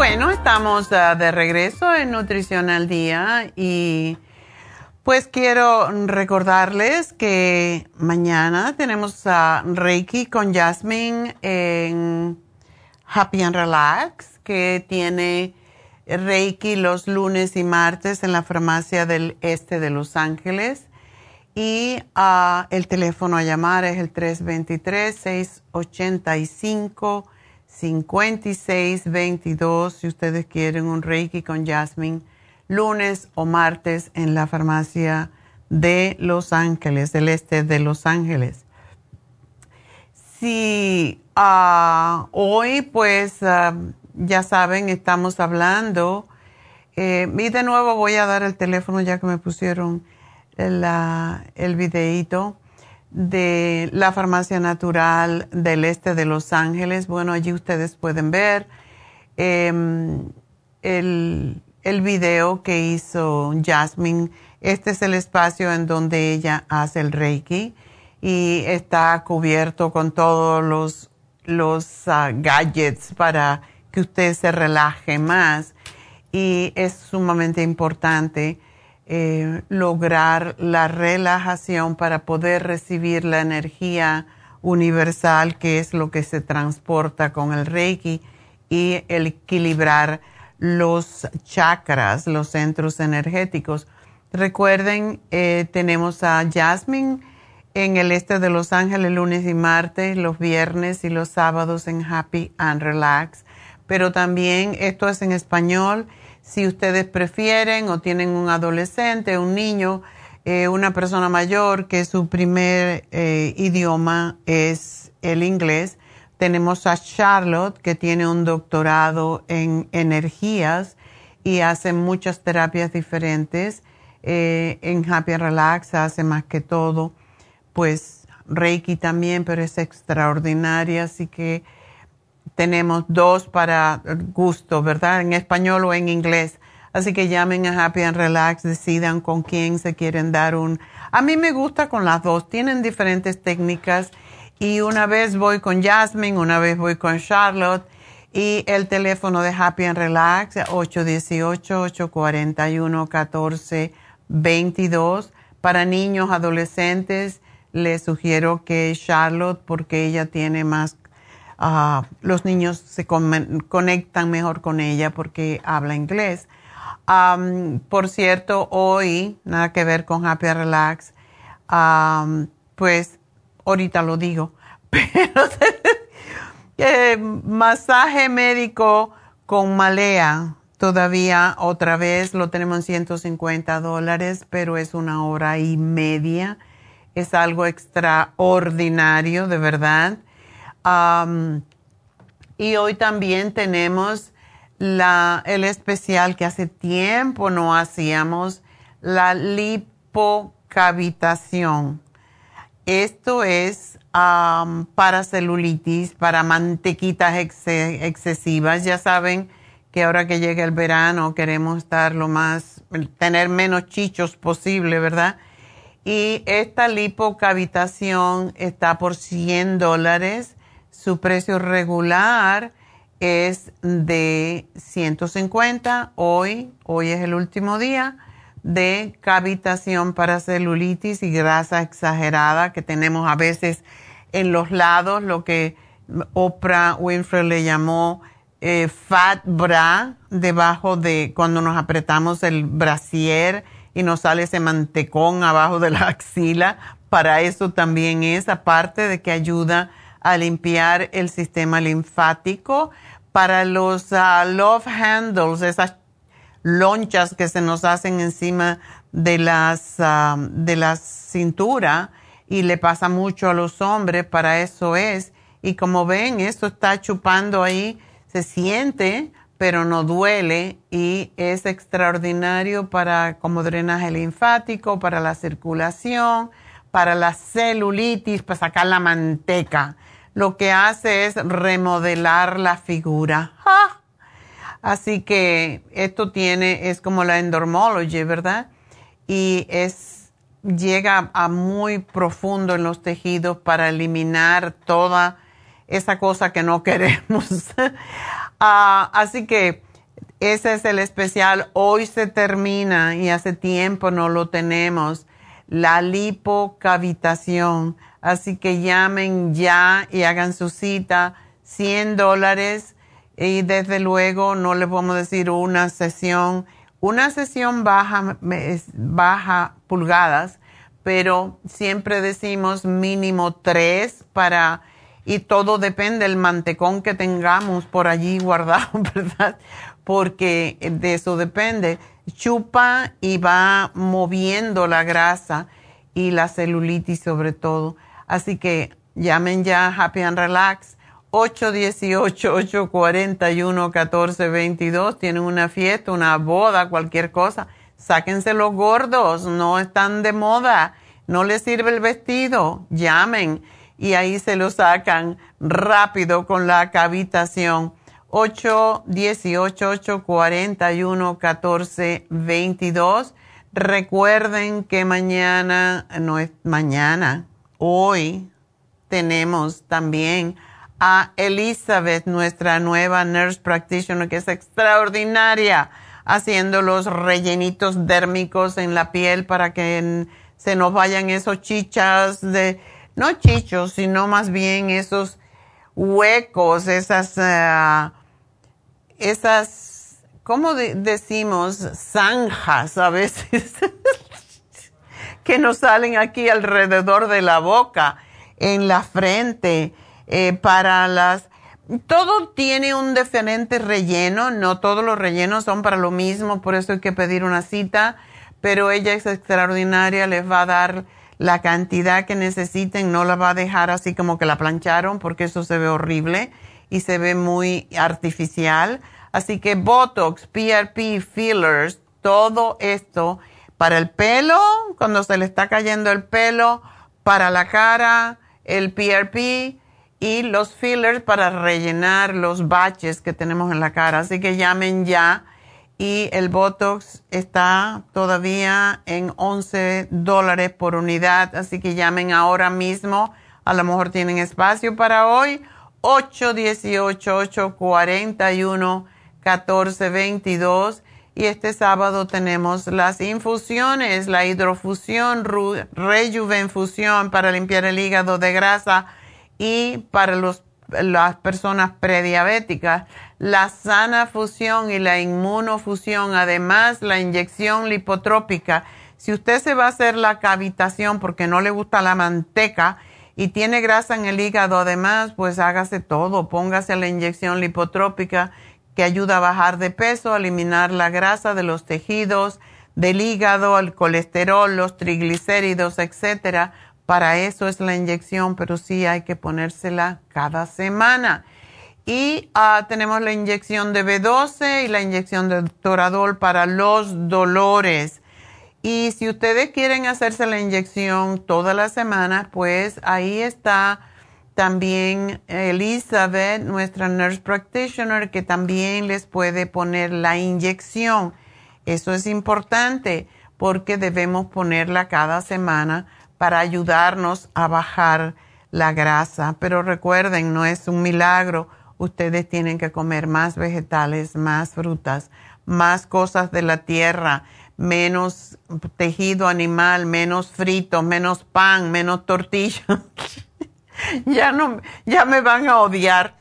Bueno, estamos ah, de regreso en Nutrición al Día y pues quiero recordarles que mañana tenemos a Reiki con Jasmine en Happy and Relax, que tiene Reiki los lunes y martes en la farmacia del este de Los Ángeles. Y ah, el teléfono a llamar es el 323 685 5622 si ustedes quieren un Reiki con Jasmine, lunes o martes en la farmacia de Los Ángeles, del este de Los Ángeles. Si ah, hoy, pues ah, ya saben, estamos hablando, eh, y de nuevo voy a dar el teléfono ya que me pusieron el, el videíto de la farmacia natural del este de Los Ángeles. Bueno, allí ustedes pueden ver em, el, el video que hizo Jasmine. Este es el espacio en donde ella hace el Reiki y está cubierto con todos los, los ah, gadgets para que usted se relaje más. Y es sumamente importante eh, lograr la relajación para poder recibir la energía universal que es lo que se transporta con el Reiki y el equilibrar los chakras, los centros energéticos. Recuerden, eh, tenemos a Jasmine en el este de Los Ángeles lunes y martes, los viernes y los sábados en Happy and Relax. Pero también esto es en español si ustedes prefieren o tienen un adolescente, un niño, eh, una persona mayor que su primer eh, idioma es el inglés, tenemos a Charlotte que tiene un doctorado en energías y hace muchas terapias diferentes. Eh, en Happy Relax hace más que todo, pues Reiki también, pero es extraordinaria, así que tenemos dos para gusto, ¿verdad? En español o en inglés. Así que llamen a Happy and Relax, decidan con quién se quieren dar un... A mí me gusta con las dos, tienen diferentes técnicas y una vez voy con Jasmine, una vez voy con Charlotte y el teléfono de Happy and Relax 818-841-1422. Para niños, adolescentes, les sugiero que Charlotte porque ella tiene más los niños se conectan mejor con ella porque habla inglés. por cierto, hoy, nada que ver con Happy Relax, pues ahorita lo digo, pero masaje médico con malea. Todavía otra vez lo tenemos en 150 dólares, pero es una hora y media. Es algo extraordinario, de verdad. Y hoy también tenemos la, el especial que hace tiempo no hacíamos, la lipocavitación. Esto es para celulitis, para mantequitas excesivas. Ya saben que ahora que llega el verano queremos estar lo más, tener menos chichos posible, ¿verdad? Y esta lipocavitación está por 100 dólares. Su precio regular es de 150. Hoy, hoy es el último día de cavitación para celulitis y grasa exagerada que tenemos a veces en los lados, lo que Oprah Winfrey le llamó eh, fat bra, debajo de cuando nos apretamos el brasier y nos sale ese mantecón abajo de la axila. Para eso también es, aparte de que ayuda a limpiar el sistema linfático. Para los ah, love handles, esas lonchas que se nos hacen encima de las ah, de la cintura y le pasa mucho a los hombres, para eso es. Y como ven, esto está chupando ahí, se siente, pero no duele y es extraordinario para como drenaje linfático, para la circulación, para la celulitis, para sacar la manteca. Lo que hace es remodelar la figura. Así que esto tiene, es como la endormology, ¿verdad? Y es, llega a muy profundo en los tejidos para eliminar toda esa cosa que no queremos. Ah, así que ese es el especial. Hoy se termina y hace tiempo no lo tenemos. La lipocavitación. Así que llamen ya y hagan su cita. 100 dólares y desde luego no les podemos decir una sesión, una sesión baja, baja pulgadas, pero siempre decimos mínimo tres para, y todo depende del mantecón que tengamos por allí guardado, ¿verdad? Porque de eso depende. Chupa y va moviendo la grasa y la celulitis sobre todo. Así que llamen ya Happy and Relax 818-841-1422. Tienen una fiesta, una boda, cualquier cosa. Sáquense los gordos, no están de moda. No les sirve el vestido. Llamen y ahí se lo sacan rápido con la cavitación. 818-841-1422. Recuerden que mañana, no es mañana, hoy tenemos también a Elizabeth, nuestra nueva nurse practitioner, que es extraordinaria, haciendo los rellenitos dérmicos en la piel para que se nos vayan esos chichas de, no chichos, sino más bien esos huecos, esas, uh, esas, ¿cómo decimos? Zanjas a veces, que nos salen aquí alrededor de la boca, en la frente eh, para las... Todo tiene un diferente relleno, no todos los rellenos son para lo mismo, por eso hay que pedir una cita, pero ella es extraordinaria, les va a dar la cantidad que necesiten, no la va a dejar así como que la plancharon, porque eso se ve horrible y se ve muy artificial. Así que Botox, PRP, fillers, todo esto para el pelo, cuando se le está cayendo el pelo, para la cara, el PRP, y los fillers para rellenar los baches que tenemos en la cara. Así que llamen ya. Y el Botox está todavía en 11 dólares por unidad. Así que llamen ahora mismo. A lo mejor tienen espacio para hoy. 818-841-1422. Y este sábado tenemos las infusiones, la hidrofusión, rejuvenfusión para limpiar el hígado de grasa y para los, las personas prediabéticas, la sana fusión y la inmunofusión, además la inyección lipotrópica. Si usted se va a hacer la cavitación porque no le gusta la manteca y tiene grasa en el hígado además, pues hágase todo, póngase la inyección lipotrópica que ayuda a bajar de peso, a eliminar la grasa de los tejidos, del hígado, el colesterol, los triglicéridos, etcétera. Para eso es la inyección, pero sí hay que ponérsela cada semana. Y ah, tenemos la inyección de B12 y la inyección de Toradol para los dolores. Y si ustedes quieren hacerse la inyección toda la semana, pues ahí está también Elizabeth, nuestra nurse practitioner, que también les puede poner la inyección. Eso es importante porque debemos ponerla cada semana para ayudarnos a bajar la grasa. Pero recuerden, no es un milagro. Ustedes tienen que comer más vegetales, más frutas, más cosas de la tierra menos tejido animal, menos frito, menos pan, menos tortilla. ya no, ya me van a odiar,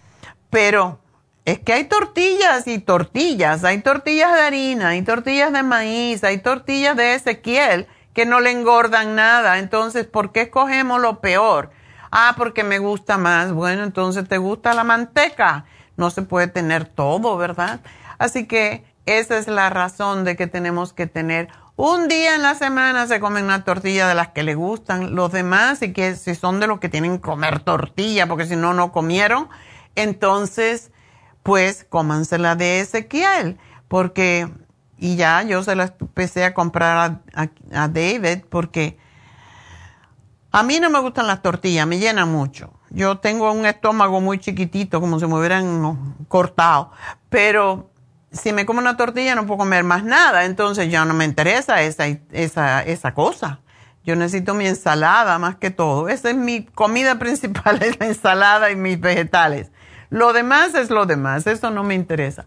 pero es que hay tortillas y tortillas, hay tortillas de harina, hay tortillas de maíz, hay tortillas de Ezequiel que no le engordan nada. Entonces, ¿por qué escogemos lo peor? Ah, porque me gusta más. Bueno, entonces te gusta la manteca. No se puede tener todo, ¿verdad? Así que esa es la razón de que tenemos que tener un día en la semana se comen una tortilla de las que le gustan. Los demás, y que si son de los que tienen que comer tortilla, porque si no, no comieron, entonces, pues cómansela de Ezequiel. Porque, y ya yo se la empecé a comprar a, David, porque a mí no me gustan las tortillas, me llenan mucho. Yo tengo un estómago muy chiquitito, como si me hubieran cortado. Pero si me como una tortilla no puedo comer más nada, entonces ya no me interesa esa, esa, esa cosa. Yo necesito mi ensalada más que todo. Esa es mi comida principal, es la ensalada y mis vegetales. Lo demás es lo demás, eso no me interesa.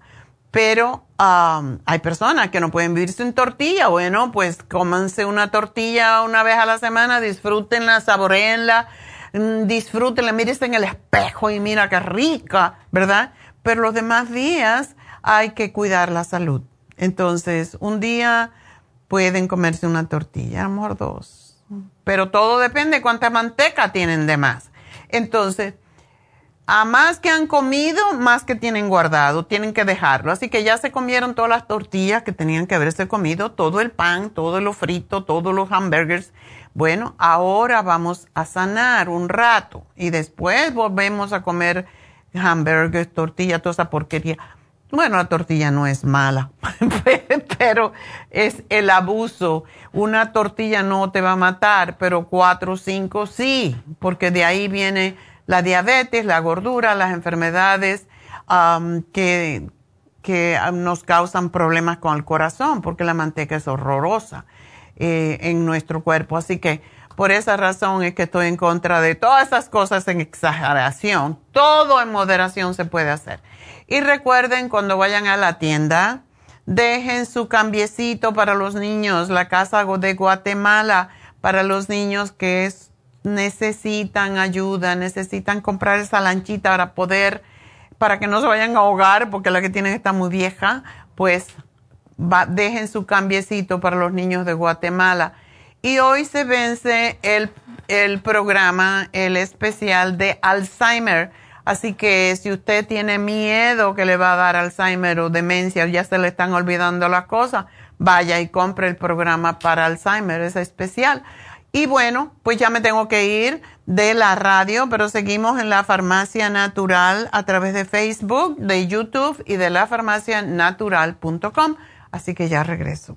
Pero hay personas que no pueden vivir sin tortilla. Bueno, pues cómanse una tortilla una vez a la semana, disfrútenla, saboreenla, mm, disfrútenla, mírense en el espejo y mira qué rica, ¿verdad? Pero los demás días hay que cuidar la salud. Entonces, un día pueden comerse una tortilla, a lo dos. Pero todo depende de cuánta manteca tienen de más. Entonces, a más que han comido, más que tienen guardado, tienen que dejarlo. Así que ya se comieron todas las tortillas que tenían que haberse comido, todo el pan, todo lo frito, todos los hamburgers. Bueno, ahora vamos a sanar un rato y después volvemos a comer hamburgers, tortillas, toda esa porquería bueno, la tortilla no es mala, pero es el abuso. Una tortilla no te va a matar, pero cuatro o cinco sí, porque de ahí viene la diabetes, la gordura, las enfermedades que, que nos causan problemas con el corazón, porque la manteca es horrorosa eh, en nuestro cuerpo. Así que por esa razón es que estoy en contra de todas esas cosas en exageración. Todo en moderación se puede hacer. Y recuerden, cuando vayan a la tienda, dejen su cambiecito para los niños, la casa de Guatemala para los niños que necesitan ayuda, necesitan comprar esa lanchita para poder, para que no se vayan a ahogar, porque la que tienen está muy vieja, pues dejen su cambiecito para los niños de Guatemala. Y hoy se vence el, el programa, el especial de Alzheimer Así que si usted tiene miedo que le va a dar Alzheimer o demencia, ya se le están olvidando las cosas, vaya y compre el programa para Alzheimer, es especial. Y bueno, pues ya me tengo que ir de la radio, pero seguimos en la farmacia natural a través de Facebook, de YouTube y de la farmacianatural.com. Así que ya regreso.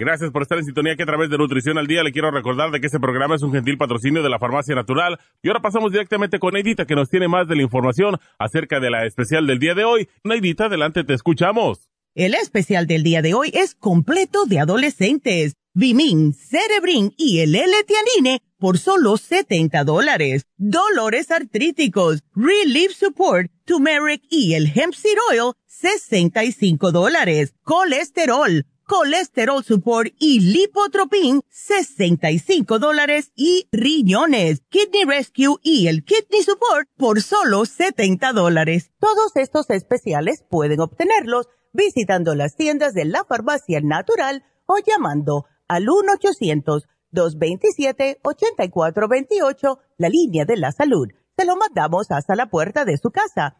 Gracias por estar en sintonía que a través de Nutrición al Día le quiero recordar de que este programa es un gentil patrocinio de la Farmacia Natural. Y ahora pasamos directamente con Neidita que nos tiene más de la información acerca de la especial del día de hoy. Neidita, adelante, te escuchamos. El especial del día de hoy es completo de adolescentes. Vimin, Cerebrin y el L-Tianine por solo 70 dólares. Dolores artríticos, Relief Support, Turmeric y el Hemp Seed Oil, 65 dólares. Colesterol, Colesterol Support y Lipotropin, 65 dólares. Y riñones, Kidney Rescue y el Kidney Support por solo 70 dólares. Todos estos especiales pueden obtenerlos visitando las tiendas de la farmacia natural o llamando al 1-800-227-8428, la línea de la salud. Se lo mandamos hasta la puerta de su casa.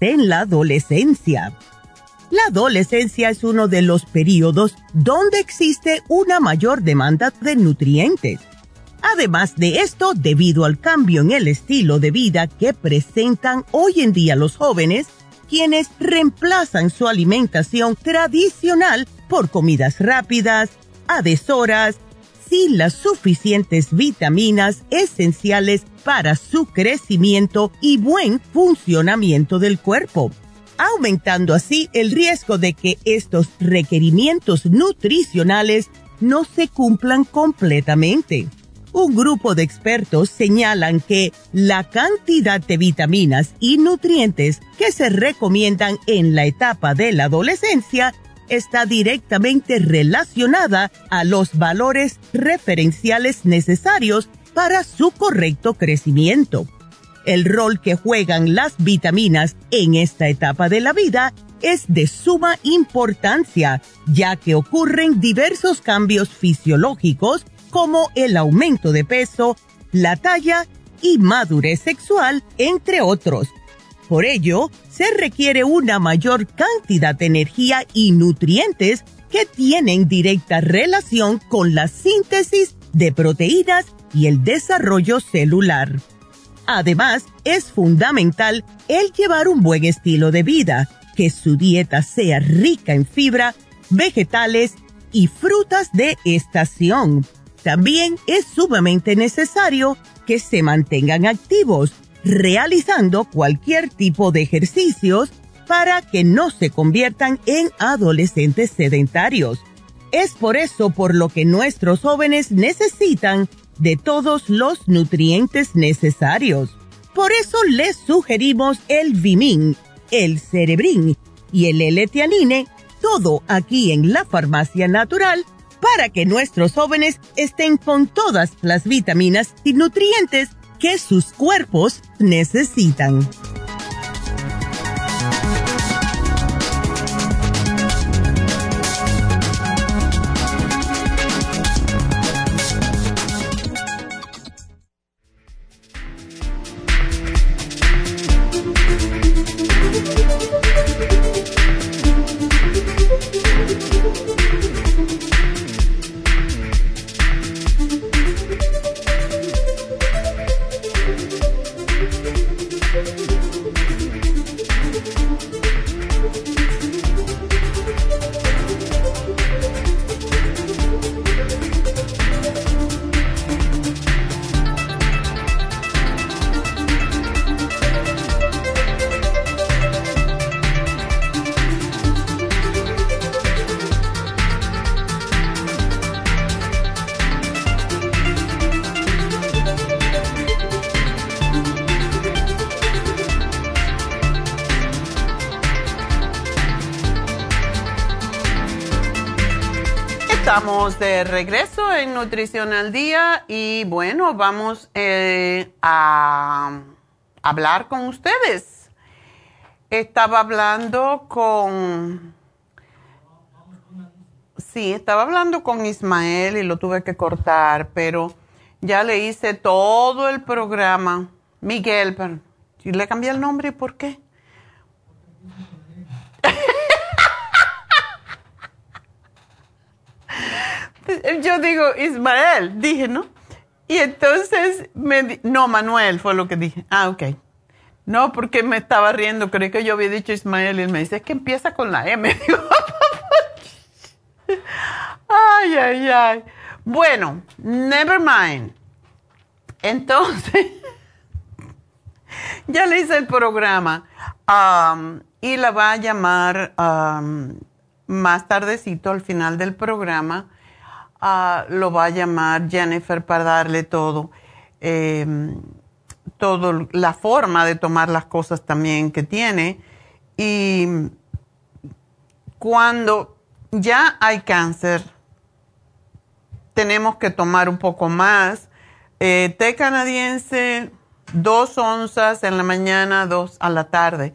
en la adolescencia. La adolescencia es uno de los periodos donde existe una mayor demanda de nutrientes. Además de esto, debido al cambio en el estilo de vida que presentan hoy en día los jóvenes, quienes reemplazan su alimentación tradicional por comidas rápidas, adesoras, sin las suficientes vitaminas esenciales para su crecimiento y buen funcionamiento del cuerpo, aumentando así el riesgo de que estos requerimientos nutricionales no se cumplan completamente. Un grupo de expertos señalan que la cantidad de vitaminas y nutrientes que se recomiendan en la etapa de la adolescencia está directamente relacionada a los valores referenciales necesarios para su correcto crecimiento. El rol que juegan las vitaminas en esta etapa de la vida es de suma importancia, ya que ocurren diversos cambios fisiológicos como el aumento de peso, la talla y madurez sexual, entre otros. Por ello, se requiere una mayor cantidad de energía y nutrientes que tienen directa relación con la síntesis de proteínas y el desarrollo celular. Además, es fundamental el llevar un buen estilo de vida, que su dieta sea rica en fibra, vegetales y frutas de estación. También es sumamente necesario que se mantengan activos, realizando cualquier tipo de ejercicios para que no se conviertan en adolescentes sedentarios. Es por eso por lo que nuestros jóvenes necesitan de todos los nutrientes necesarios. Por eso les sugerimos el Vimin, el Cerebrin y el l todo aquí en la Farmacia Natural, para que nuestros jóvenes estén con todas las vitaminas y nutrientes que sus cuerpos necesitan. De regreso en Nutrición al Día y bueno, vamos eh, a hablar con ustedes. Estaba hablando con... Sí, estaba hablando con Ismael y lo tuve que cortar, pero ya le hice todo el programa. Miguel, pero, ¿le cambié el nombre? ¿Por qué? Yo digo, Ismael, dije, ¿no? Y entonces, me no, Manuel fue lo que dije. Ah, ok. No, porque me estaba riendo, creí que yo había dicho Ismael y él me dice, es que empieza con la M. ay, ay, ay. Bueno, never mind. Entonces, ya le hice el programa um, y la va a llamar um, más tardecito al final del programa lo va a llamar Jennifer para darle todo, eh, todo la forma de tomar las cosas también que tiene. Y cuando ya hay cáncer, tenemos que tomar un poco más. Eh, té canadiense, dos onzas en la mañana, dos a la tarde.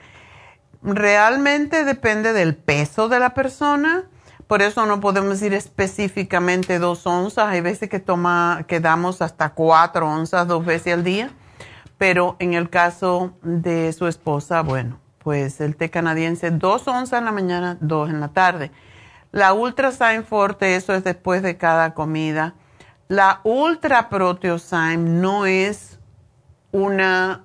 Realmente depende del peso de la persona por eso no podemos decir específicamente dos onzas. Hay veces que, toma, que damos hasta cuatro onzas dos veces al día. Pero en el caso de su esposa, bueno, pues el té canadiense, dos onzas en la mañana, dos en la tarde. La Ultra Forte, eso es después de cada comida. La Ultra Proteosyme no es una,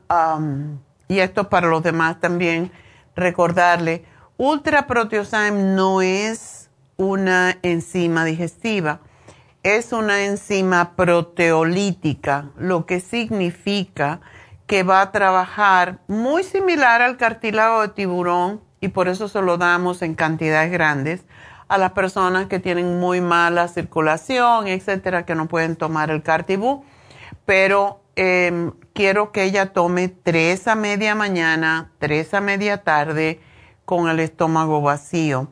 y esto para los demás también, recordarle, Ultra Proteosyme no es una enzima digestiva. Es una enzima proteolítica, lo que significa que va a trabajar muy similar al cartílago de tiburón y por eso se lo damos en cantidades grandes a las personas que tienen muy mala circulación, etcétera, que no pueden tomar el cartibú. Pero em, quiero que ella tome tres a media mañana, tres a media tarde con el estómago vacío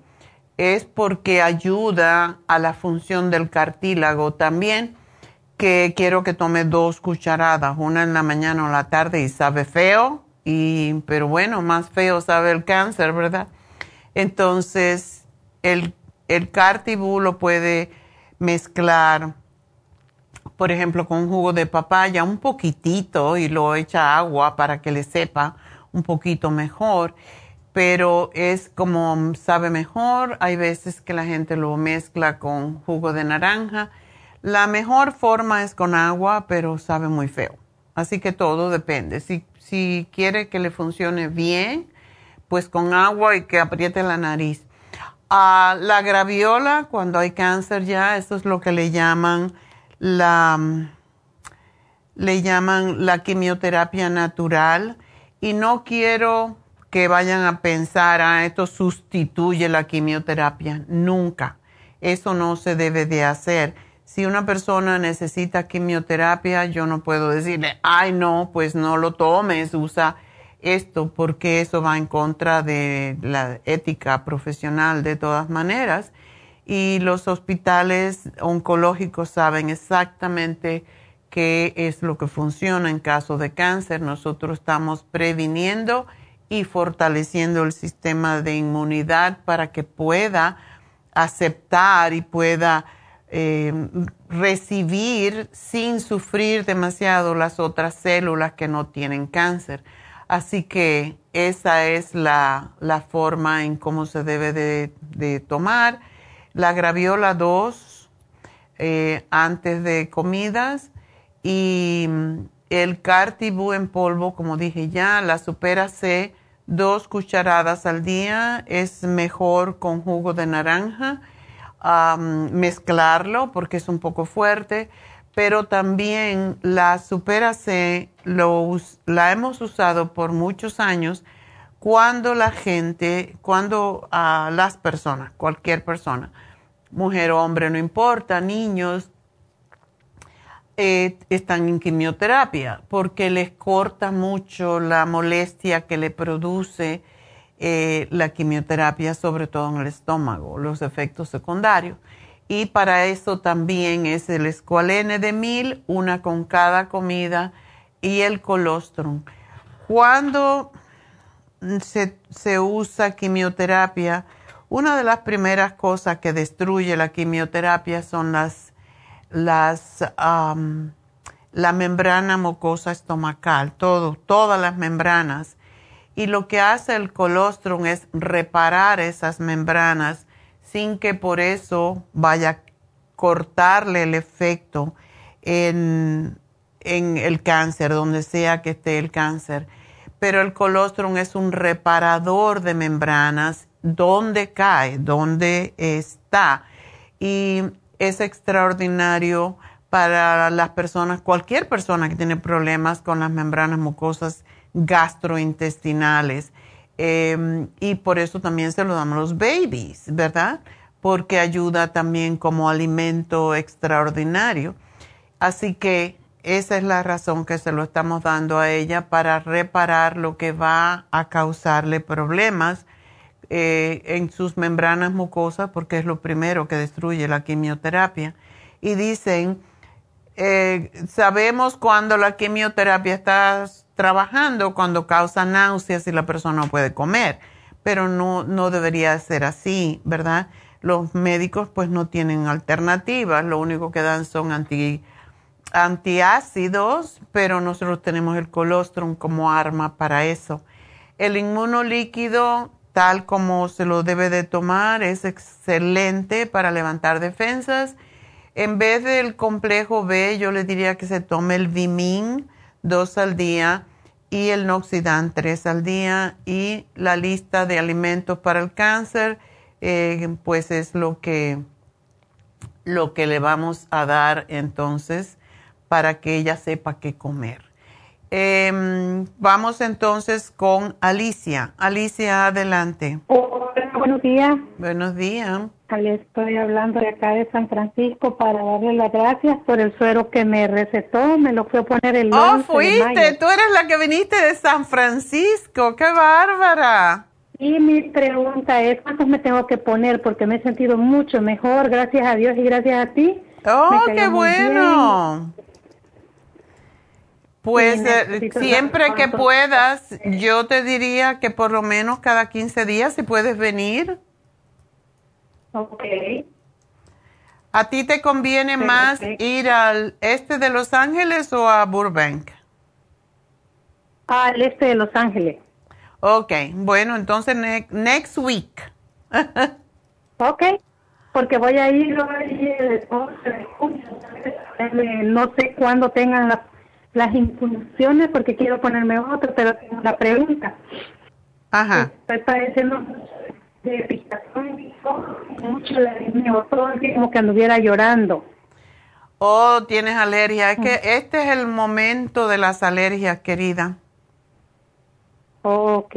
es porque ayuda a la función del cartílago también, que quiero que tome dos cucharadas, una en la mañana o en la tarde y sabe feo, y, pero bueno, más feo sabe el cáncer, ¿verdad? Entonces, el, el cartibú lo puede mezclar, por ejemplo, con un jugo de papaya, un poquitito, y lo echa agua para que le sepa un poquito mejor pero es como sabe mejor. Hay veces que la gente lo mezcla con jugo de naranja. La mejor forma es con agua, pero sabe muy feo. Así que todo depende. Si, si quiere que le funcione bien, pues con agua y que apriete la nariz. A la graviola, cuando hay cáncer ya, eso es lo que le llaman la, le llaman la quimioterapia natural. Y no quiero que vayan a pensar, ah, esto sustituye la quimioterapia. Nunca. Eso no se debe de hacer. Si una persona necesita quimioterapia, yo no puedo decirle, ay no, pues no lo tomes, usa esto, porque eso va en contra de la ética profesional de todas maneras. Y los hospitales oncológicos saben exactamente qué es lo que funciona en caso de cáncer. Nosotros estamos previniendo y fortaleciendo el sistema de inmunidad para que pueda aceptar y pueda eh, recibir sin sufrir demasiado las otras células que no tienen cáncer. Así que esa es la, forma en cómo se debe de, tomar. La graviola 2 eh, antes de comidas y el cartibú en polvo, como dije ya, la supera C dos cucharadas al día. Es mejor con jugo de naranja mezclarlo porque es un poco fuerte, pero también la Supera C la hemos usado por muchos años cuando la gente, cuando a las personas, cualquier persona, mujer o hombre, no importa, niños, eh, están en quimioterapia porque les corta mucho la molestia que le produce eh, la quimioterapia, sobre todo en el estómago, los efectos secundarios. y para eso también es el escualene de mil, una con cada comida y el colostrum. Cuando se, usa quimioterapia, una de las primeras cosas que destruye la quimioterapia son las, las la membrana mucosa estomacal, todo, todas las membranas. Y lo que hace el colostrum es reparar esas membranas sin que por eso vaya a cortarle el efecto en, en el cáncer, donde sea que esté el cáncer. Pero el colostrum es un reparador de membranas donde cae, donde está. Y es extraordinario para las personas, cualquier persona que tiene problemas con las membranas mucosas gastrointestinales. Em, y por eso también se lo damos a los babies, ¿verdad? Porque ayuda también como alimento extraordinario. Así que esa es la razón que se lo estamos dando a ella para reparar lo que va a causarle problemas eh, en sus membranas mucosas, porque es lo primero que destruye la quimioterapia. Y dicen, eh, sabemos cuando la quimioterapia está trabajando cuando causa náuseas y la persona no puede comer, pero no, no debería ser así, ¿verdad? Los médicos pues no tienen alternativas, lo único que dan son anti, antiácidos, pero nosotros tenemos el colostrum como arma para eso. El inmunolíquido, tal como se lo debe de tomar, es excelente para levantar defensas. En vez del complejo B, yo le diría que se tome el Vimin dos al día y el Noxidan tres al día y la lista de alimentos para el cáncer, eh, pues es lo que, lo que le vamos a dar entonces para que ella sepa qué comer. Em, vamos entonces con Alicia. Alicia, adelante. buenos días. Buenos días. Le estoy hablando de acá de San Francisco para darle las gracias por el suero que me recetó. Me lo fue a poner el Oh, fuiste. Tú eres la que viniste de San Francisco. ¡Qué bárbara! Y mi pregunta es, ¿cuántos me tengo que poner? Porque me he sentido mucho mejor, gracias a Dios y gracias a ti. ¡Oh, qué bueno! Pues eh, siempre que puedas, yo te diría que por lo menos cada 15 días, si puedes venir. Ok. ¿A ti te conviene más ir al este de Los Ángeles o a Burbank? Al este de Los Ángeles. Ok, bueno, entonces next week. ok, porque voy a ir no sé cuándo tengan las, las infusiones porque quiero ponerme otro, pero tengo una pregunta. Ajá. Estoy padeciendo de picazón mucho todo el tiempo que anduviera llorando. Oh, tienes alergia. Es que mm. este es el momento de las alergias, querida. ok.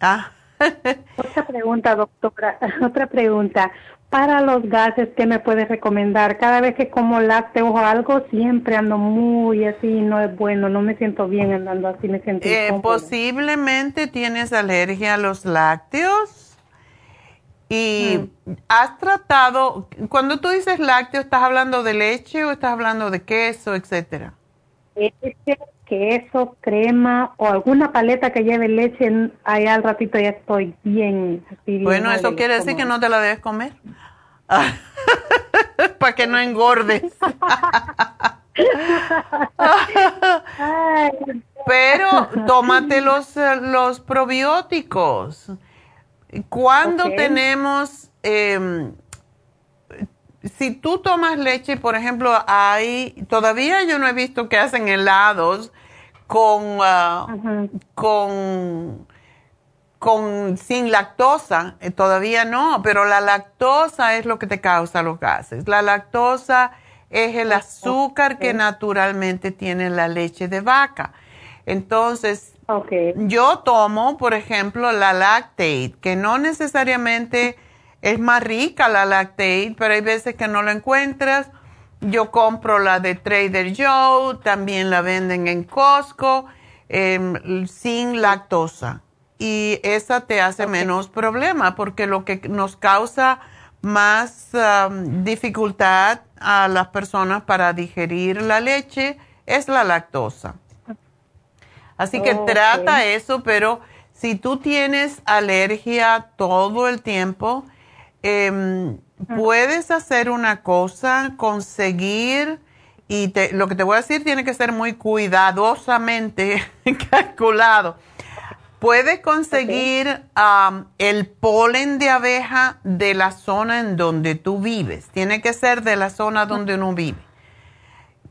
Ah. Otra pregunta, doctora. Otra pregunta. Para los gases, ¿qué me puedes recomendar? Cada vez que como lácteos o algo, siempre ando muy así, no es bueno, no me siento bien andando así, me siento eh, Posiblemente tienes alergia a los lácteos. Y mm. has tratado, cuando tú dices lácteo, ¿estás hablando de leche o estás hablando de queso, etcétera? Leche, queso, crema o alguna paleta que lleve leche, ahí al ratito ya estoy bien. bueno, eso quiere decir que no te la debes comer. Para que no engordes. Pero tómate los, los probióticos cuando tenemos, em, si tú tomas leche, por ejemplo, hay, todavía yo no he visto que hacen helados con, ah, con, con, sin lactosa, eh, todavía no, pero la lactosa es lo que te causa los gases. La lactosa es el azúcar que naturalmente tiene la leche de vaca. Entonces, yo tomo, por ejemplo, la lactate, que no necesariamente es más rica la lactate, pero hay veces que no la encuentras. Yo compro la de Trader Joe, también la venden en Costco, em, sin lactosa. Y esa te hace menos problema, porque lo que nos causa más um, dificultad a las personas para digerir la leche es la lactosa. Así que trata eso, pero si tú tienes alergia todo el tiempo, em, puedes hacer una cosa, conseguir, y lo que te voy a decir tiene que ser muy cuidadosamente calculado. Puedes conseguir el polen de abeja de la zona en donde tú vives. Tiene que ser de la zona donde uno vive.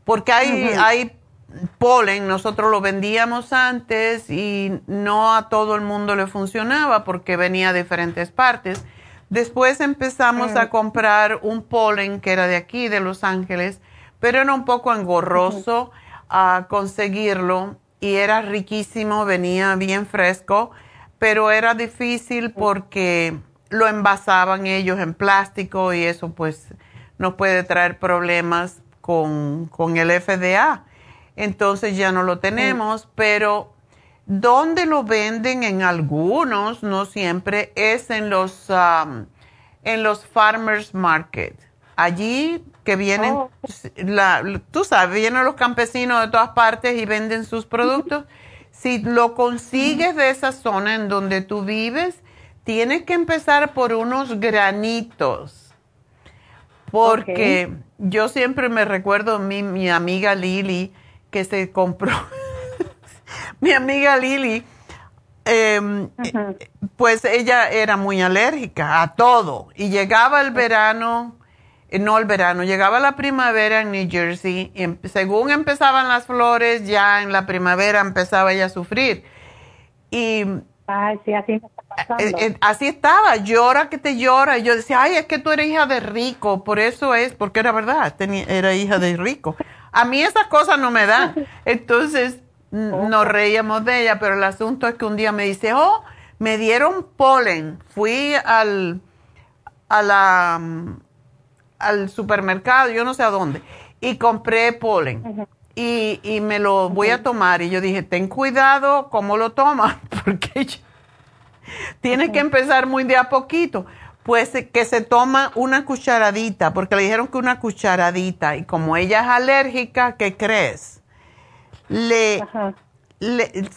Porque hay, hay polen, nosotros lo vendíamos antes y no a todo el mundo le funcionaba porque venía de diferentes partes. Después empezamos a comprar un polen que era de aquí, de Los Ángeles, pero era un poco engorroso a conseguirlo y era riquísimo, venía bien fresco, pero era difícil porque lo envasaban ellos en plástico y eso pues nos puede traer problemas con, con el FDA entonces ya no lo tenemos, pero donde lo venden en algunos, no siempre, es en los, um, en los farmers market. Allí que vienen, oh. la, tú sabes, vienen los campesinos de todas partes y venden sus productos. Si lo consigues de esa zona en donde tú vives, tienes que empezar por unos granitos. Porque yo siempre me recuerdo mi, mi amiga Lili, que se compró mi amiga Lili, em, pues ella era muy alérgica a todo y llegaba el verano, eh, no el verano, llegaba la primavera en New Jersey y em, según empezaban las flores, ya en la primavera empezaba ella a sufrir. Y sí, así eh, eh, así estaba, llora que te llora. Y yo decía, ay, es que tú eres hija de rico, por eso es, porque era verdad, tenía, era hija de rico. A mí esas cosas no me dan. Entonces nos reíamos de ella, pero el asunto es que un día me dice, oh, me dieron polen. Fui al, a la, al supermercado, yo no sé a dónde, y compré polen. Y, y, me lo voy a tomar. Y yo dije, ten cuidado cómo lo tomas, porque tiene que empezar muy de a poquito pues que se toma una cucharadita, porque le dijeron que una cucharadita, y como ella es alérgica, ¿qué crees? Le,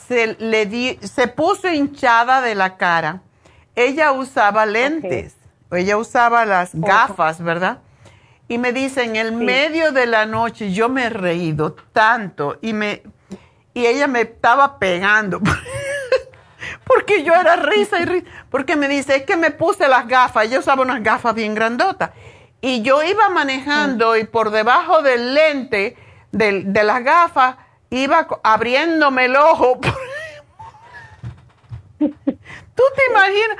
se, le se puso hinchada de la cara. Ella usaba lentes, ella usaba las gafas, ¿verdad? Y me dice, en el medio de la noche yo me he reído tanto y, me, y ella me estaba pegando. porque yo era risa y risa, porque me dice, es que me puse las gafas, yo usaba unas gafas bien grandotas, y yo iba manejando y por debajo del lente de, de las gafas iba abriéndome el ojo. ¿Tú te imaginas?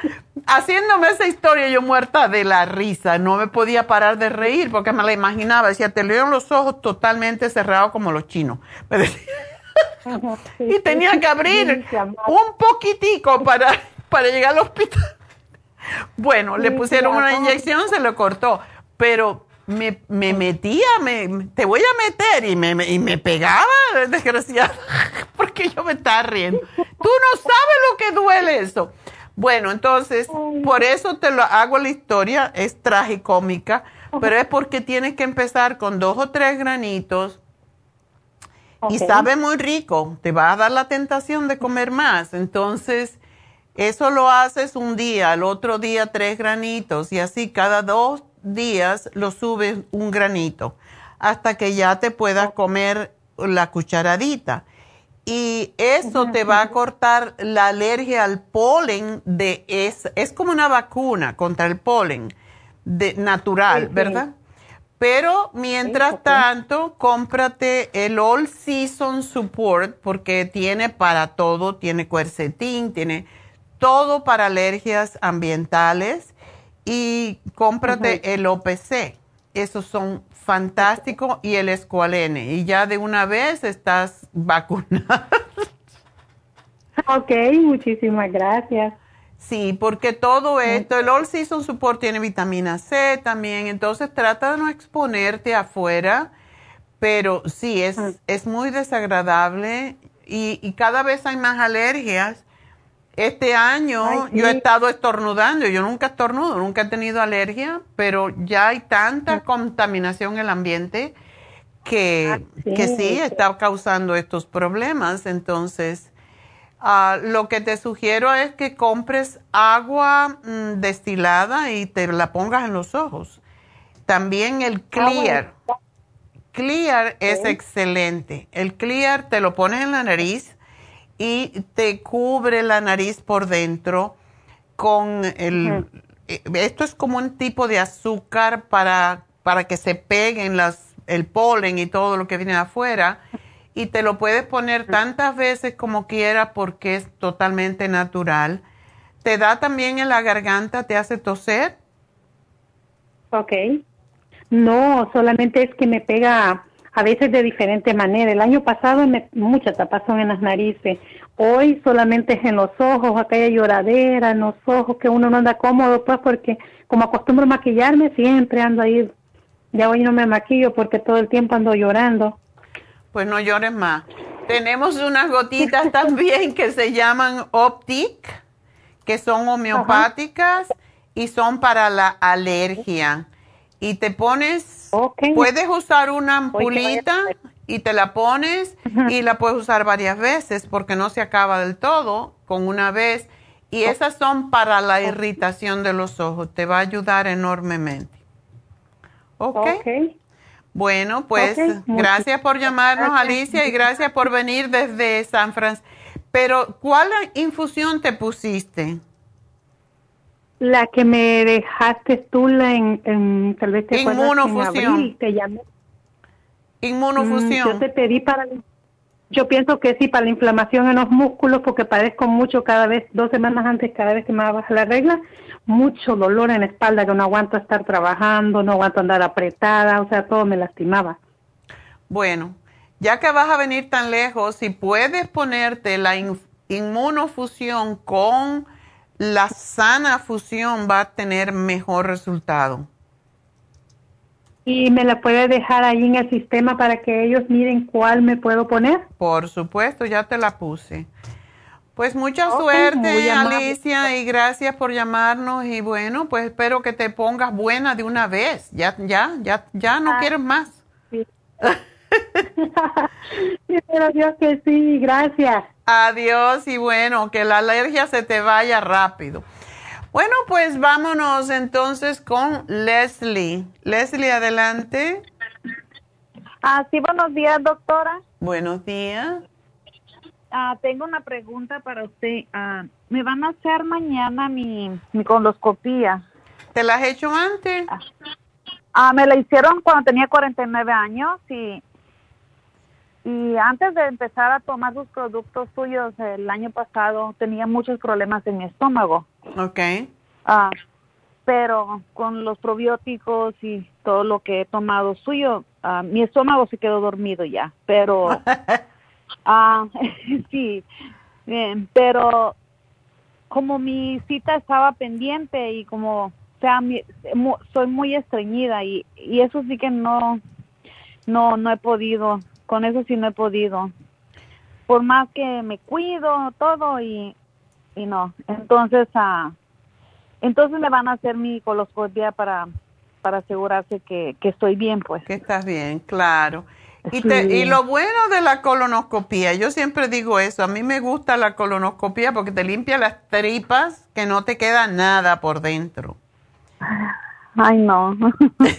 Haciéndome esa historia yo muerta de la risa, no me podía parar de reír porque me la imaginaba, decía, te leon los ojos totalmente cerrados como los chinos. Me decía, y tenía que abrir un poquitico para, para llegar al hospital. Bueno, le pusieron una inyección, se lo cortó, pero me, me metía, me, te voy a meter y me, y me pegaba, desgraciada, porque yo me estaba riendo. Tú no sabes lo que duele eso. Bueno, entonces, por eso te lo hago la historia, es tragicómica, pero es porque tienes que empezar con dos o tres granitos y sabe muy rico, te va a dar la tentación de comer más. Entonces, eso lo haces un día, al otro día tres granitos y así cada dos días lo subes un granito hasta que ya te puedas comer la cucharadita. Y eso te va a cortar la alergia al polen de es, es como una vacuna contra el polen de, natural, ¿verdad? Pero mientras tanto, cómprate el All Season Support porque tiene para todo, tiene cuercetín, tiene todo para alergias ambientales y cómprate el OPC. Esos son fantásticos y el escualene. Y ya de una vez estás vacunada. Ok, muchísimas gracias. Sí, porque todo esto, el All Season Support tiene vitamina C también, entonces trata de no exponerte afuera, pero sí, es, es muy desagradable y, cada vez hay más alergias Este año yo he estado estornudando, yo nunca estornudo, nunca he tenido alergia, pero ya hay tanta contaminación en el ambiente que, ah, que sí está causando estos problemas. Entonces, ah, lo que te sugiero es que compres agua mm, destilada y te la pongas en los ojos. También el clear. Clear es excelente. El clear te lo pones en la nariz y te cubre la nariz por dentro con el... Eh, esto es como un tipo de azúcar para, para que se peguen las, el polen y todo lo que viene afuera y te lo puedes poner tantas veces como quieras porque es totalmente natural. ¿Te da también en la garganta? ¿Te hace toser? Ok. No, solamente es que me pega a veces de diferente manera. El año pasado me, mucha tapazón en las narices. Hoy solamente es en los ojos, aquella lloradera en los ojos, que uno no anda cómodo, pues porque como acostumbro maquillarme, siempre ando ahí. Ya hoy no me maquillo porque todo el tiempo ando llorando. Pues no llores más. Tenemos unas gotitas también que se llaman Optic, que son homeopáticas y son para la alergia y te pones, puedes usar una ampulita y te la pones y la puedes usar varias veces porque no se acaba del todo con una vez. Y esas son para la irritación de los ojos. Te va a ayudar enormemente. Ok. Bueno, pues gracias por llamarnos, Alicia, y gracias por venir desde San Francisco. Pero, ¿cuál infusión te pusiste? La que me dejaste tú la en, tal vez te Inmunofusión. te llamé. Inmunofusión. Mm, yo te pedí para yo pienso que sí, para la inflamación en los músculos, porque padezco mucho cada vez, dos semanas antes, cada vez que me baja la regla, mucho dolor en la espalda, que no aguanto estar trabajando, no aguanto andar apretada, o sea, todo me lastimaba. Bueno, ya que vas a venir tan lejos, si puedes ponerte la inmunofusión con la sana fusión va a tener mejor resultado. ¿Y me la puede dejar ahí en el sistema para que ellos miren cuál me puedo poner? Por supuesto, ya te la puse. Pues mucha suerte, Alicia, y gracias por llamarnos. Y bueno, pues espero que te pongas buena de una vez. Ya, ya, ya, ya no ah, quieres más. Sí. pero Dios que sí, gracias. Adiós y bueno, que la alergia se te vaya rápido. Bueno, pues vámonos entonces con Leslie. Leslie, adelante. Ah, sí, buenos días, doctora. Buenos días. Ah, tengo una pregunta para usted. Ah, me van a hacer mañana mi, mi coloscopía. ¿Te la has hecho antes? Ah, me la hicieron cuando tenía 49 años y y antes de empezar a tomar sus productos suyos el año pasado tenía muchos problemas en mi estómago. Ok. Ah, pero con los probióticos y todo lo que he tomado suyo, ah, mi estómago se quedó dormido ya. Pero, ah, sí, bien, pero como mi cita estaba pendiente y como, o sea, soy muy estreñida y, y eso sí que no, no, no he podido con eso sí no he podido. Por más que me cuido, todo y, y no. Entonces, ah, entonces me van a hacer mi coloscopia para, para asegurarse que, que estoy bien, pues. Que estás bien, claro. Y, te, y lo bueno de la colonoscopia, yo siempre digo eso, a mí me gusta la colonoscopia porque te limpia las tripas que no te queda nada por dentro. Ay, no. te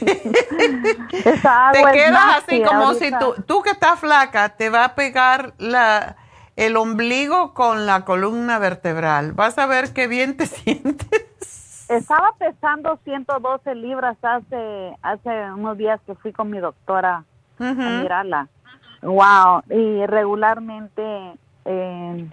quedas así como si tú, tú que estás flaca, te va a pegar la, el ombligo con la columna vertebral. Vas a ver qué bien te sientes. Estaba pesando 112 libras hace, hace unos días que fui con mi doctora a mirarla. Wow. Y regularmente, eh,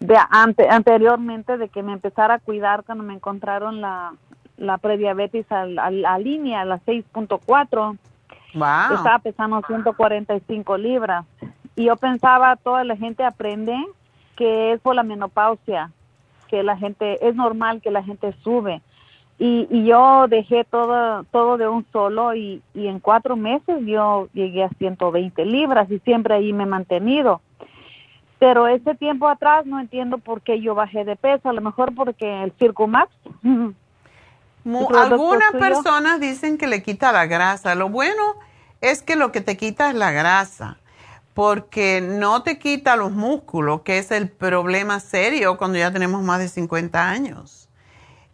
de, anteriormente de que me empezara a cuidar cuando me encontraron la la prediabetes a, la línea, a la 6.4. Wow. Estaba pesando 145 libras. Y yo pensaba, toda la gente aprende que es por la menopausia, que la gente, es normal que la gente sube. Y, y yo dejé todo, todo de un solo y, y en cuatro meses yo llegué a 120 libras y siempre ahí me he mantenido. Pero ese tiempo atrás no entiendo por qué yo bajé de peso, a lo mejor porque el Circumax. algunas personas dicen que le quita la grasa. Lo bueno es que lo que te quita es la grasa, porque no te quita los músculos, que es el problema serio cuando ya tenemos más de 50 años.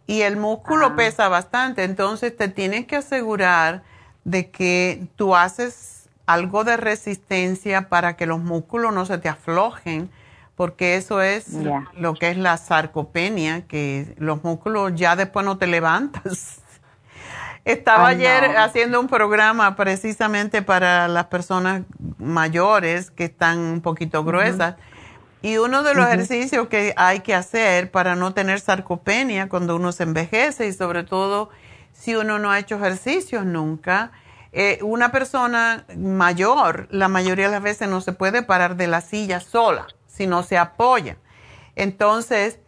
Y el músculo Ah. pesa bastante, entonces te tienes que asegurar de que tú haces algo de resistencia para que los músculos no se te aflojen, porque eso es lo que es la sarcopenia, que los músculos ya después no te levantas. Estaba Ay, ayer no. haciendo un programa precisamente para las personas mayores que están un poquito gruesas. Y uno de los ejercicios que hay que hacer para no tener sarcopenia cuando uno se envejece y sobre todo si uno no ha hecho ejercicios nunca, eh, una persona mayor la mayoría de las veces no se puede parar de la silla sola, si no se apoya. Entonces,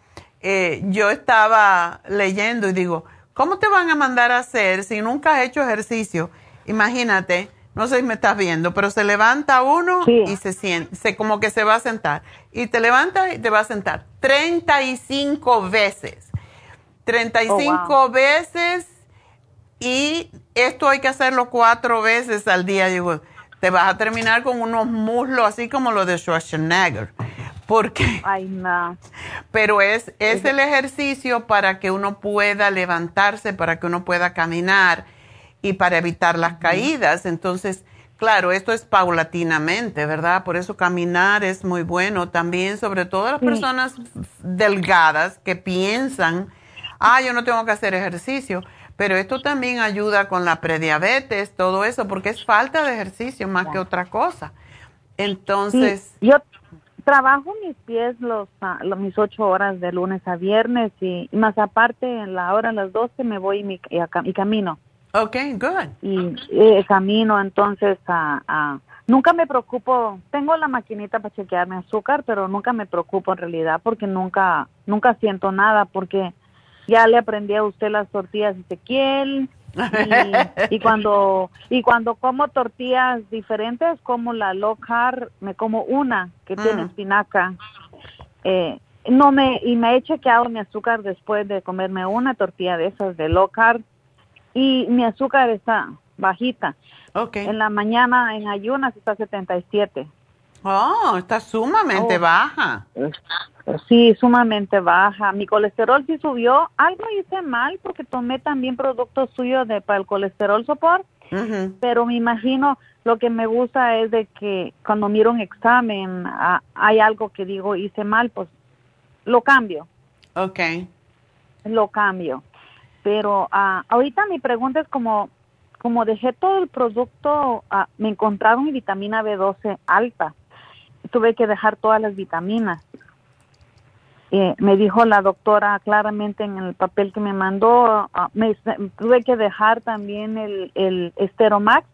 eh, yo estaba leyendo y digo, ¿cómo te van a mandar a hacer si nunca has hecho ejercicio? Imagínate, no sé si me estás viendo, pero se levanta uno y se siente, se, como que se va a sentar. Y te levantas y te va a sentar 35 veces. 35 Oh, wow. veces y esto hay que hacerlo cuatro veces al día. Digo, te vas a terminar con unos muslos así como los de Schwarzenegger. Porque, Ay, no. pero es, es el ejercicio para que uno pueda levantarse, para que uno pueda caminar y para evitar las caídas. Entonces, claro, esto es paulatinamente, ¿verdad? Por eso caminar es muy bueno. También, sobre todo las Sí. personas delgadas que piensan, ah, yo no tengo que hacer ejercicio. Pero esto también ayuda con la prediabetes, todo eso, porque es falta de ejercicio más que otra cosa. Entonces, Sí, yo trabajo mis pies los, ah, mis ocho horas de lunes a viernes y, y más aparte en la hora a las 12 me voy y, mi- y, a cam- y camino. ok, good. Y eh, camino, entonces ah, nunca me preocupo. Tengo la maquinita para chequear mi azúcar, pero nunca me preocupo en realidad porque nunca nunca siento nada porque ya le aprendí a usted las tortillas Ezequiel y, y cuando y cuando como tortillas diferentes como la low carb me como una que tiene Mm. espinaca eh, no me y me he chequeado mi azúcar después de comerme una tortilla de esas de low carb y mi azúcar está bajita Okay. en la mañana en ayunas está 77 Oh, está sumamente Oh. baja. Sí, sumamente baja. Mi colesterol sí subió. Algo hice mal porque tomé también productos suyos de para el colesterol sopor, pero me imagino lo que me gusta es de que cuando miro un examen ah, hay algo que digo hice mal, pues lo cambio, Ok. lo cambio. Pero ah, ahorita mi pregunta es como como dejé todo el producto, ah, me encontraron mi vitamina B12 alta. Tuve que dejar todas las vitaminas. Eh, me dijo la doctora claramente en el papel que me mandó, ah, me, tuve que dejar también el, el Esteromax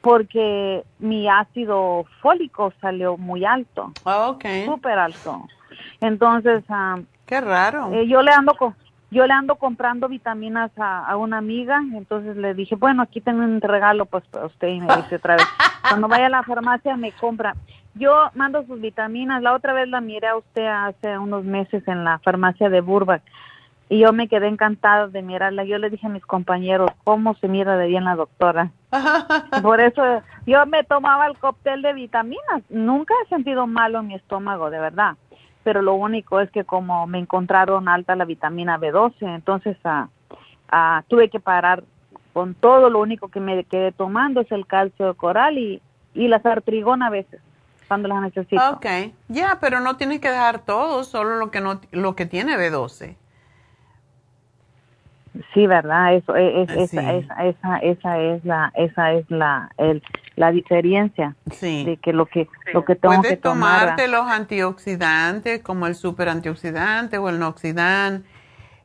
porque mi ácido fólico salió muy alto, Ok. súper alto. Entonces, ah, Qué raro. eh, yo le ando yo le ando comprando vitaminas a, a una amiga, entonces le dije, bueno, aquí tengo un regalo pues para usted y me dice otra vez, cuando vaya a la farmacia me compra. Yo mando sus vitaminas, la otra vez la miré a usted hace unos meses en la farmacia de Burbank y yo me quedé encantada de mirarla. Yo le dije a mis compañeros, ¿cómo se mira de bien la doctora? Por eso yo me tomaba el cóctel de vitaminas. Nunca he sentido malo en mi estómago, de verdad. Pero lo único es que como me encontraron alta la vitamina B12, entonces ah, ah, tuve que parar con todo. Lo único que me quedé tomando es el calcio de coral y, y las artrigona a veces, cuando las necesito. Ok. Ya, pero no tienes que dejar todo, solo lo que no lo que tiene B12. Sí, verdad, eso es, es- Sí. esa, esa, esa, esa es la esa es la el, la diferencia Sí. de que lo que lo que tengo Puedes que tomar. tomarte los antioxidantes como el super antioxidante o el noxidan.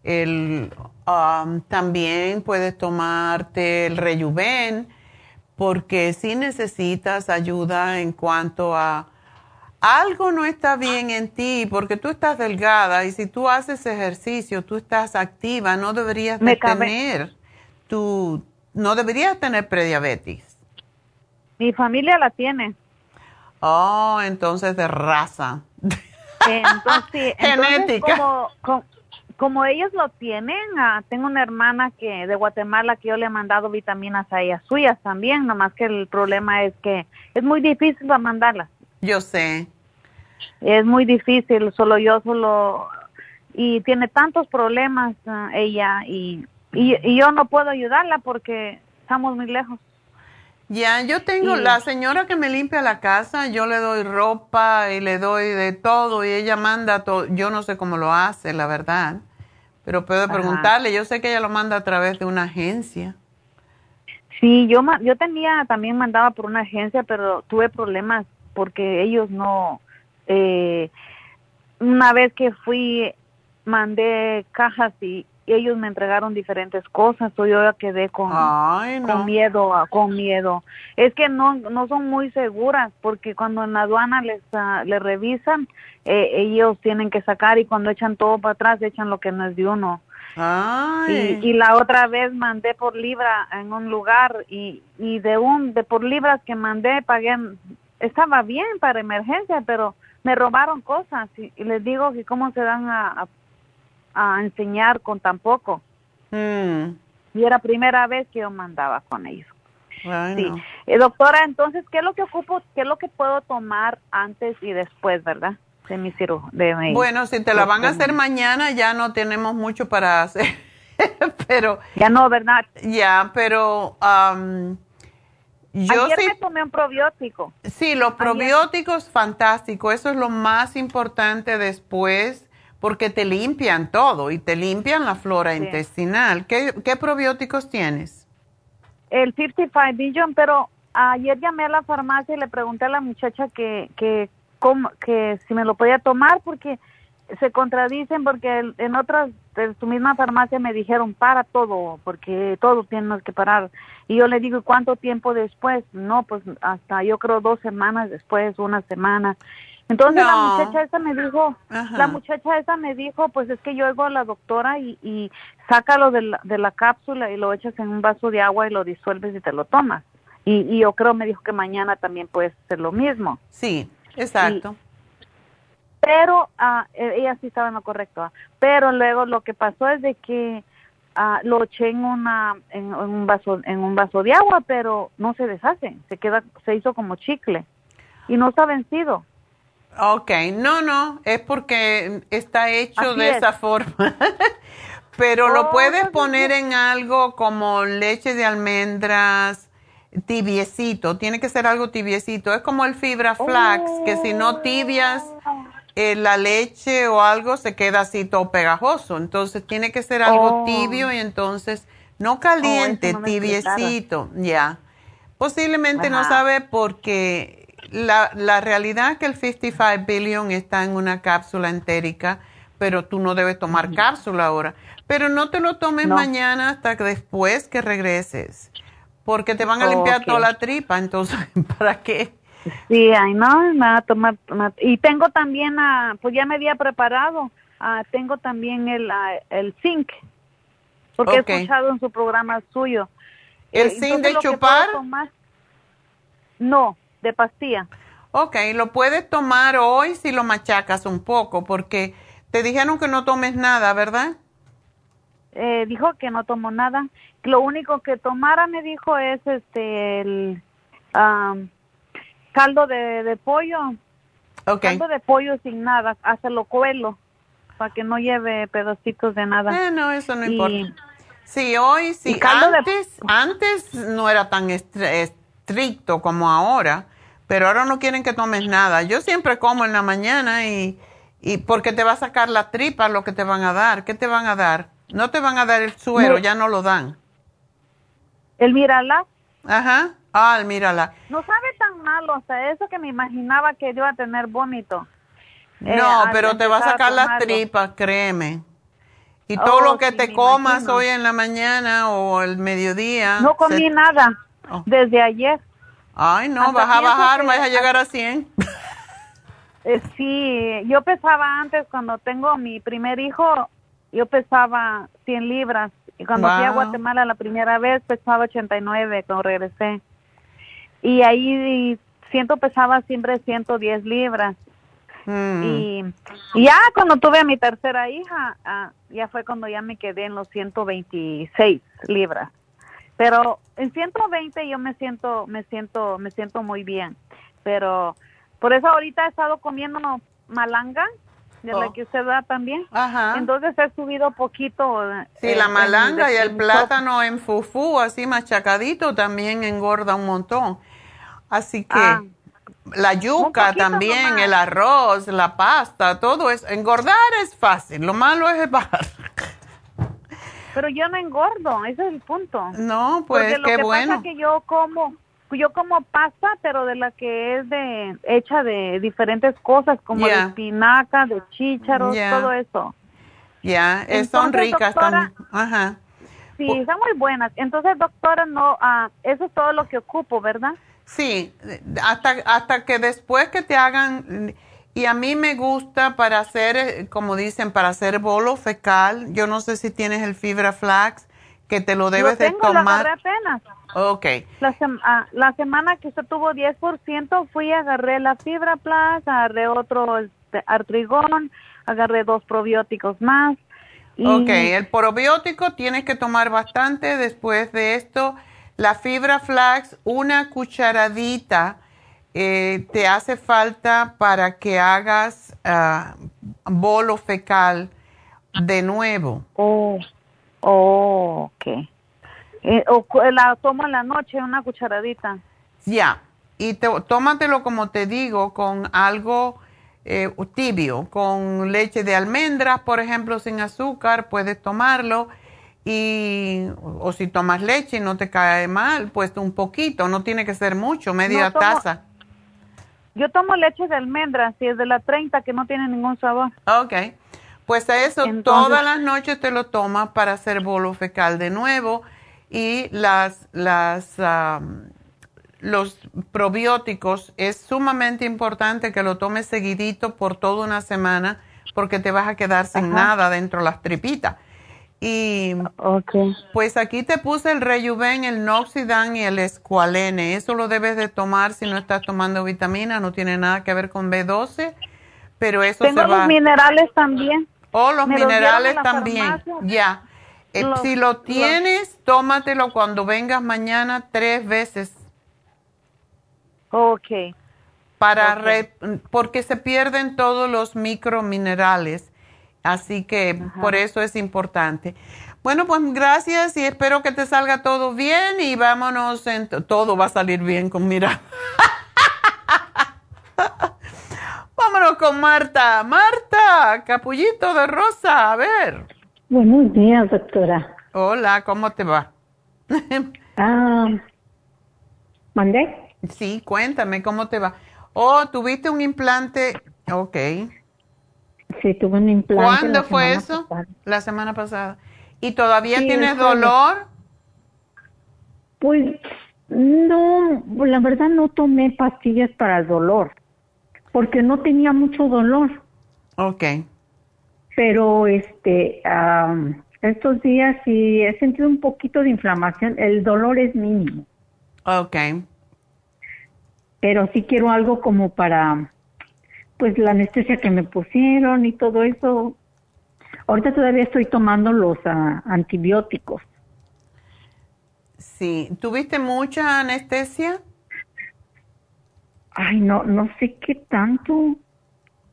El, um, también puedes tomarte el rejuven porque si necesitas ayuda en cuanto a algo no está bien en ti porque tú estás delgada y si tú haces ejercicio, tú estás activa, no deberías de tener tu, no deberías tener prediabetes. Mi familia la tiene. Oh, entonces de raza. Entonces, Genética. como, como, como ellos lo tienen, ah, tengo una hermana que de Guatemala que yo le he mandado vitaminas a ellas suyas también, nomás que el problema es que es muy difícil para mandarlas. Yo sé. Es muy difícil, solo yo solo y tiene tantos problemas ah, ella y, y y yo no puedo ayudarla porque estamos muy lejos. Ya, yo tengo la señora que me limpia la casa, yo le doy ropa y le doy de todo y ella manda todo. Yo no sé cómo lo hace, la verdad, pero puedo Ajá. preguntarle. Yo sé que ella lo manda a través de una agencia. Sí, yo yo tenía también mandaba por una agencia, pero tuve problemas porque ellos no eh, una vez que fui mandé cajas y ellos me entregaron diferentes cosas, so yo ya quedé con, Ay, no. con miedo, ah, con miedo. Es que no no son muy seguras porque cuando en la aduana les ah, les revisan, eh, ellos tienen que sacar y cuando echan todo para atrás echan lo que no es de uno. Ay. Y, y la otra vez mandé por libra en un lugar y, y de un de por libras que mandé pagué estaba bien para emergencia pero me robaron cosas y, y les digo que cómo se dan a, a, a enseñar con tan poco Mm. y era primera vez que yo mandaba con ellos sí. Eh, doctora entonces qué es lo que ocupo qué es lo que puedo tomar antes y después verdad de mi cirugía mi- Bueno, si te la van a hacer mañana, ya no tenemos mucho para hacer. pero. Ya no, ¿verdad? Ya, pero. am, yo ayer sí. me tomé un probiótico Sí, los probióticos, fantástico. Eso es lo más importante después, porque te limpian todo y te limpian la flora Sí. intestinal. ¿Qué, ¿Qué probióticos tienes? el 55 billion, pero ayer llamé a la farmacia y le pregunté a la muchacha que que cómo, que si me lo podía tomar porque se contradicen porque en otras de su misma farmacia me dijeron para todo porque todo tienes que parar y yo le digo cuánto tiempo después no pues hasta yo creo dos semanas después una semana entonces la muchacha esa me dijo Ajá. la muchacha esa me dijo pues es que yo oigo a la doctora y, y sácalo de la, de la cápsula y lo echas en un vaso de agua y lo disuelves y te lo tomas y, y yo creo me dijo que mañana también puedes hacer lo mismo Sí, exacto. pero eh, ella sí estaba en lo correcto. ah. Pero luego lo que pasó es de que ah, lo eché en una en, en un vaso en un vaso de agua, pero no se deshace, se queda se hizo como chicle y no está vencido. Ok, no, no, es porque está hecho Así de es. esa forma. Pero lo Oh, puedes poner en algo como leche de almendras, tibiecito, tiene que ser algo tibiecito. Es como el fibra flax, que si no tibias eh, la leche o algo se queda así todo pegajoso. Entonces tiene que ser algo Oh. tibio y entonces no caliente, no tibiecito, ya. Posiblemente no sabe porque la, la realidad es que el 55 billion está en una cápsula entérica, pero tú no debes tomar cápsula ahora. Pero no te lo tomes No. mañana hasta que después que regreses, porque te van a limpiar toda la tripa, entonces, ¿para qué? Sí, ay no, me va a tomar y tengo también ah, pues ya me había preparado. ah, tengo también el ah, el zinc. Porque he escuchado en su programa suyo. ¿El Eh, zinc de chupar? tomar- No, de pastilla. Ok, lo puedes tomar hoy si lo machacas un poco, porque te dijeron que no tomes nada, ¿verdad? eh, dijo que no tomó nada. Lo único que tomara, me dijo, es este el am, caldo de, de pollo. Ok. Caldo de pollo sin nada, hasta lo cuelo, para que no lleve pedacitos de nada. Eh, no, eso no Y- importa. Sí, hoy sí. de- Antes, antes no era tan estre- estricto como ahora, pero ahora no quieren que tomes nada. Yo siempre como en la mañana y, y porque te va a sacar la tripa lo que te van a dar. ¿Qué te van a dar? No te van a dar el suero, No. ya no lo dan. El mirala Ajá. Ah, mírala. no sabe tan malo, o sea, eso que me imaginaba que iba a tener vómito. Eh, No, pero te va a sacar las tripas, créeme. Y todo Oh, lo que sí, te comas imagino. hoy en la mañana o el mediodía. No comí se- nada Oh. desde ayer. Ay, no, vas a bajar, vas a llegar a 100. Eh, sí, yo pesaba antes, cuando tengo mi primer hijo, yo pesaba 100 libras. Y cuando fui a. Guatemala la primera vez, pesaba 89 cuando regresé. Y ahí siento pesaba siempre 110 libras. Mm. Y, y ya cuando tuve a mi tercera hija, ah, ya fue cuando ya me quedé en los 126 libras. Pero en 120 yo me siento, me siento, me siento muy bien. Pero por eso ahorita he estado comiendo malanga, de la Oh. que usted da también. Ajá. Entonces he subido poquito. Sí, eh, la en- malanga y el plátano en fufú, así machacadito, también engorda un montón. Así que Ah. la yuca también, nomás. el arroz, la pasta, todo eso. Engordar es fácil, lo malo es bajar. Pero yo no engordo, ese es el punto. No, pues Porque lo qué que bueno. pasa que yo como, yo como pasta, pero de la que es de hecha de diferentes cosas, como de espinaca, de chícharos, todo eso. Ya, eh, son ricas doctora, también. Ajá. Sí, están muy buenas. Entonces, doctora, no, ah, eso es todo lo que ocupo, ¿verdad? Sí, hasta, hasta que después que te hagan, y a mí me gusta para hacer, eh, como dicen, para hacer bolo fecal, yo no sé si tienes el fibra flax, que te lo debes lo tengo, de lo tomar. agarré apenas. Ok, La, sem- ah, la semana que usted tuvo 10%, fui agarré la fibra plus, agarré otro este, artrigón, agarré dos probióticos más. Y ok, el probiótico tienes que tomar bastante después de esto. La fibra flax, una cucharadita, eh, te hace falta para que hagas ah, bolo fecal de nuevo. Oh, oh, ok. Eh, o la tomo en la noche, una cucharadita. Ya, y te- tómatelo como te digo, con algo eh, tibio, con leche de almendras, por ejemplo, sin azúcar, puedes tomarlo. Y, o si tomas leche y no te cae mal, pues un poquito, no tiene que ser mucho, media No tomo- taza. Yo tomo leche de almendras, si es de la 30, que no tiene ningún sabor. Ok, pues a eso Entonces- todas las noches te lo tomas para hacer bolo fecal de nuevo y las, las, los probióticos es sumamente importante que lo tomes seguidito por toda una semana porque te vas a quedar sin Ajá. nada dentro de las tripitas. Y pues aquí te puse el Rejuven, el Noxidan y el Esqualene. Eso lo debes de tomar si no estás tomando vitamina, no tiene nada que ver con B12, pero eso Tengo se va. los minerales también. O los Me los minerales también. Ya. Eh, Los- si lo los- tienes, tómatelo cuando vengas mañana tres veces. Ok. Para Ok. re- porque se pierden todos los microminerales. Así que por eso es importante. Bueno, pues gracias y espero que te salga todo bien y vámonos. En todo va a salir bien con mira. vámonos con Marta. Marta, capullito de rosa. A ver. Buenos días, doctora. Hola, ¿cómo te va? Ah, ¿Mandé? Sí, cuéntame, ¿cómo te va? Oh, tuviste un implante. Ok. Sí, tuve un implante. ¿Cuándo fue eso? pasada. La semana pasada. ¿Y todavía Sí, tienes dolor? Pues no, la verdad no tomé pastillas para el dolor, porque no tenía mucho dolor. Ok. Pero este, am, estos días sí he sentido un poquito de inflamación. El dolor es mínimo, Ok. pero sí quiero algo como para, pues la anestesia que me pusieron y todo eso. Ahorita todavía estoy tomando los ah, antibióticos. Sí. ¿Tuviste mucha anestesia? Ay, no, no sé qué tanto.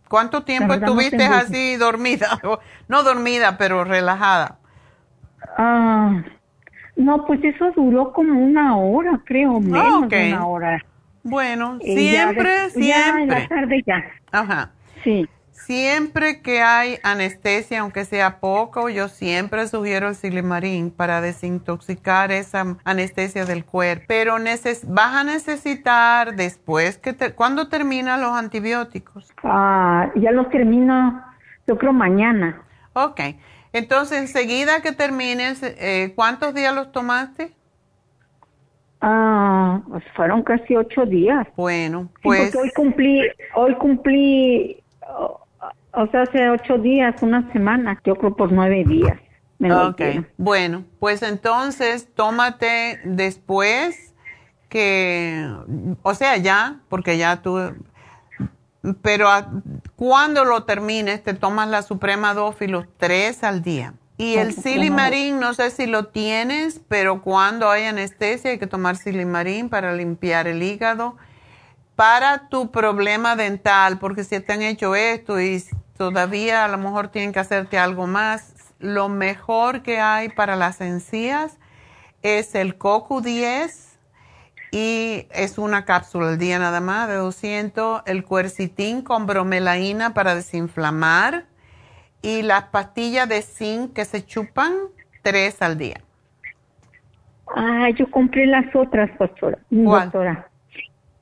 ¿Cuánto tiempo no estuviste así dormida? No dormida, pero relajada. Ah, no, pues eso duró como una hora, creo, menos de una hora. Bueno, Y ya siempre, ya en la siempre. tarde ya. Ajá. Sí. Siempre que hay anestesia, aunque sea poco, yo siempre sugiero el silimarín para desintoxicar esa anestesia del cuerpo. Pero neces vas a necesitar después que te ¿cuándo terminan los antibióticos? Ah, ya los termino, yo creo mañana. Ok. Entonces, enseguida que termines, eh, ¿cuántos días los tomaste? Ah, pues fueron casi ocho días. Bueno, pues hoy cumplí, hoy cumplí, o, o sea, hace ocho días, una semana, yo creo por nueve días. Me lo Ok, bueno, pues entonces tómate después que, o sea, ya, porque ya tú, pero cuando lo termines, te tomas la Suprema Dófilos tres al día. Y el silimarín, no sé si lo tienes, pero cuando hay anestesia hay que tomar silimarín para limpiar el hígado. Para tu problema dental, porque si te han hecho esto y todavía a lo mejor tienen que hacerte algo más, lo mejor que hay para las encías es el CoQ10 y es una cápsula al día nada más de 200, el cuercitín con bromelaína para desinflamar y las pastillas de zinc que se chupan tres al día. Ah, yo compré las otras, doctora. Doctora.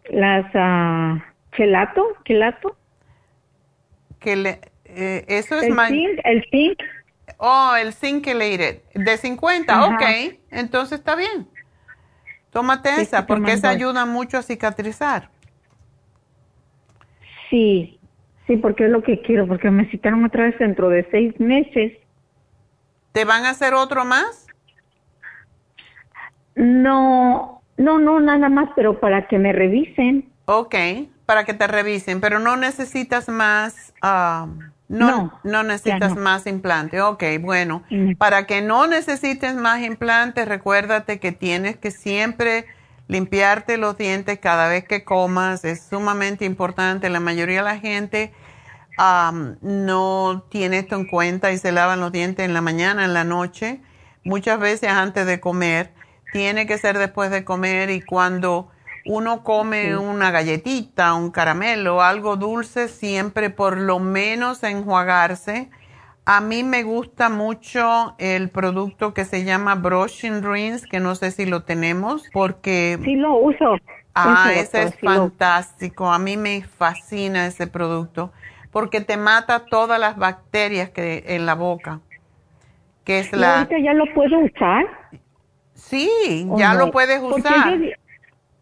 Las uh, chelato, chelato. Que le, eh, eso es el zinc, el zinc. Oh, el zinc de 50, ok, entonces está bien. Tómate esa, porque esa ayuda mucho a cicatrizar. Sí, sí, porque es lo que quiero, porque me citaron otra vez dentro de seis meses. ¿Te van a hacer otro más? No, no, no, nada más, pero para que me revisen. Ok, para que te revisen, pero no necesitas más. Ah, no, no, necesitas más implante. Ok, bueno. Para que no necesites más implantes, recuérdate que tienes que siempre limpiarte los dientes cada vez que comas. Es sumamente importante. La mayoría de la gente no tiene esto en cuenta y se lavan los dientes en la mañana, en la noche, muchas veces antes de comer. Tiene que ser después de comer y cuando uno come una galletita, un caramelo, algo dulce, siempre por lo menos enjuagarse. A mí me gusta mucho el producto que se llama Brushing Rinse, que no sé si lo tenemos, porque... Sí, lo uso. Ah, ese es fantástico. A mí me fascina ese producto, porque te mata todas las bacterias que en la boca. Que es la... ya lo puedo usar? Sí, ya lo puedes usar.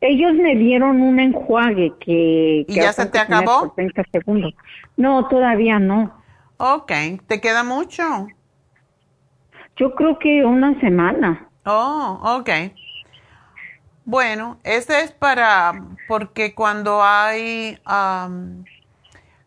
Ellos me dieron un enjuague que... ¿Y ya se te acabó? 30 segundos. No, todavía no. Ok, ¿te queda mucho? Yo creo que una semana. Oh, ok. Bueno, ese es para, porque cuando hay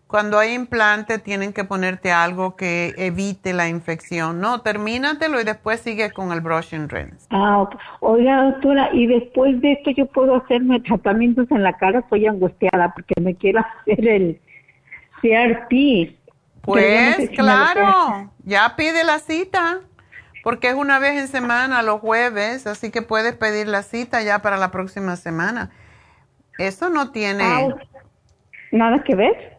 cuando hay implante tienen que ponerte algo que evite la infección. No, termínatelo y después sigue con el brushing rinse. Ah, ok. Oiga, doctora, y después de esto yo puedo hacerme tratamientos en la cara. Estoy angustiada porque me quiero hacer el CRP. Pues claro, ya pide la cita. Porque es una vez en semana, los jueves, así que puedes pedir la cita ya para la próxima semana. Eso no tiene... Ah, ¿Nada que ver?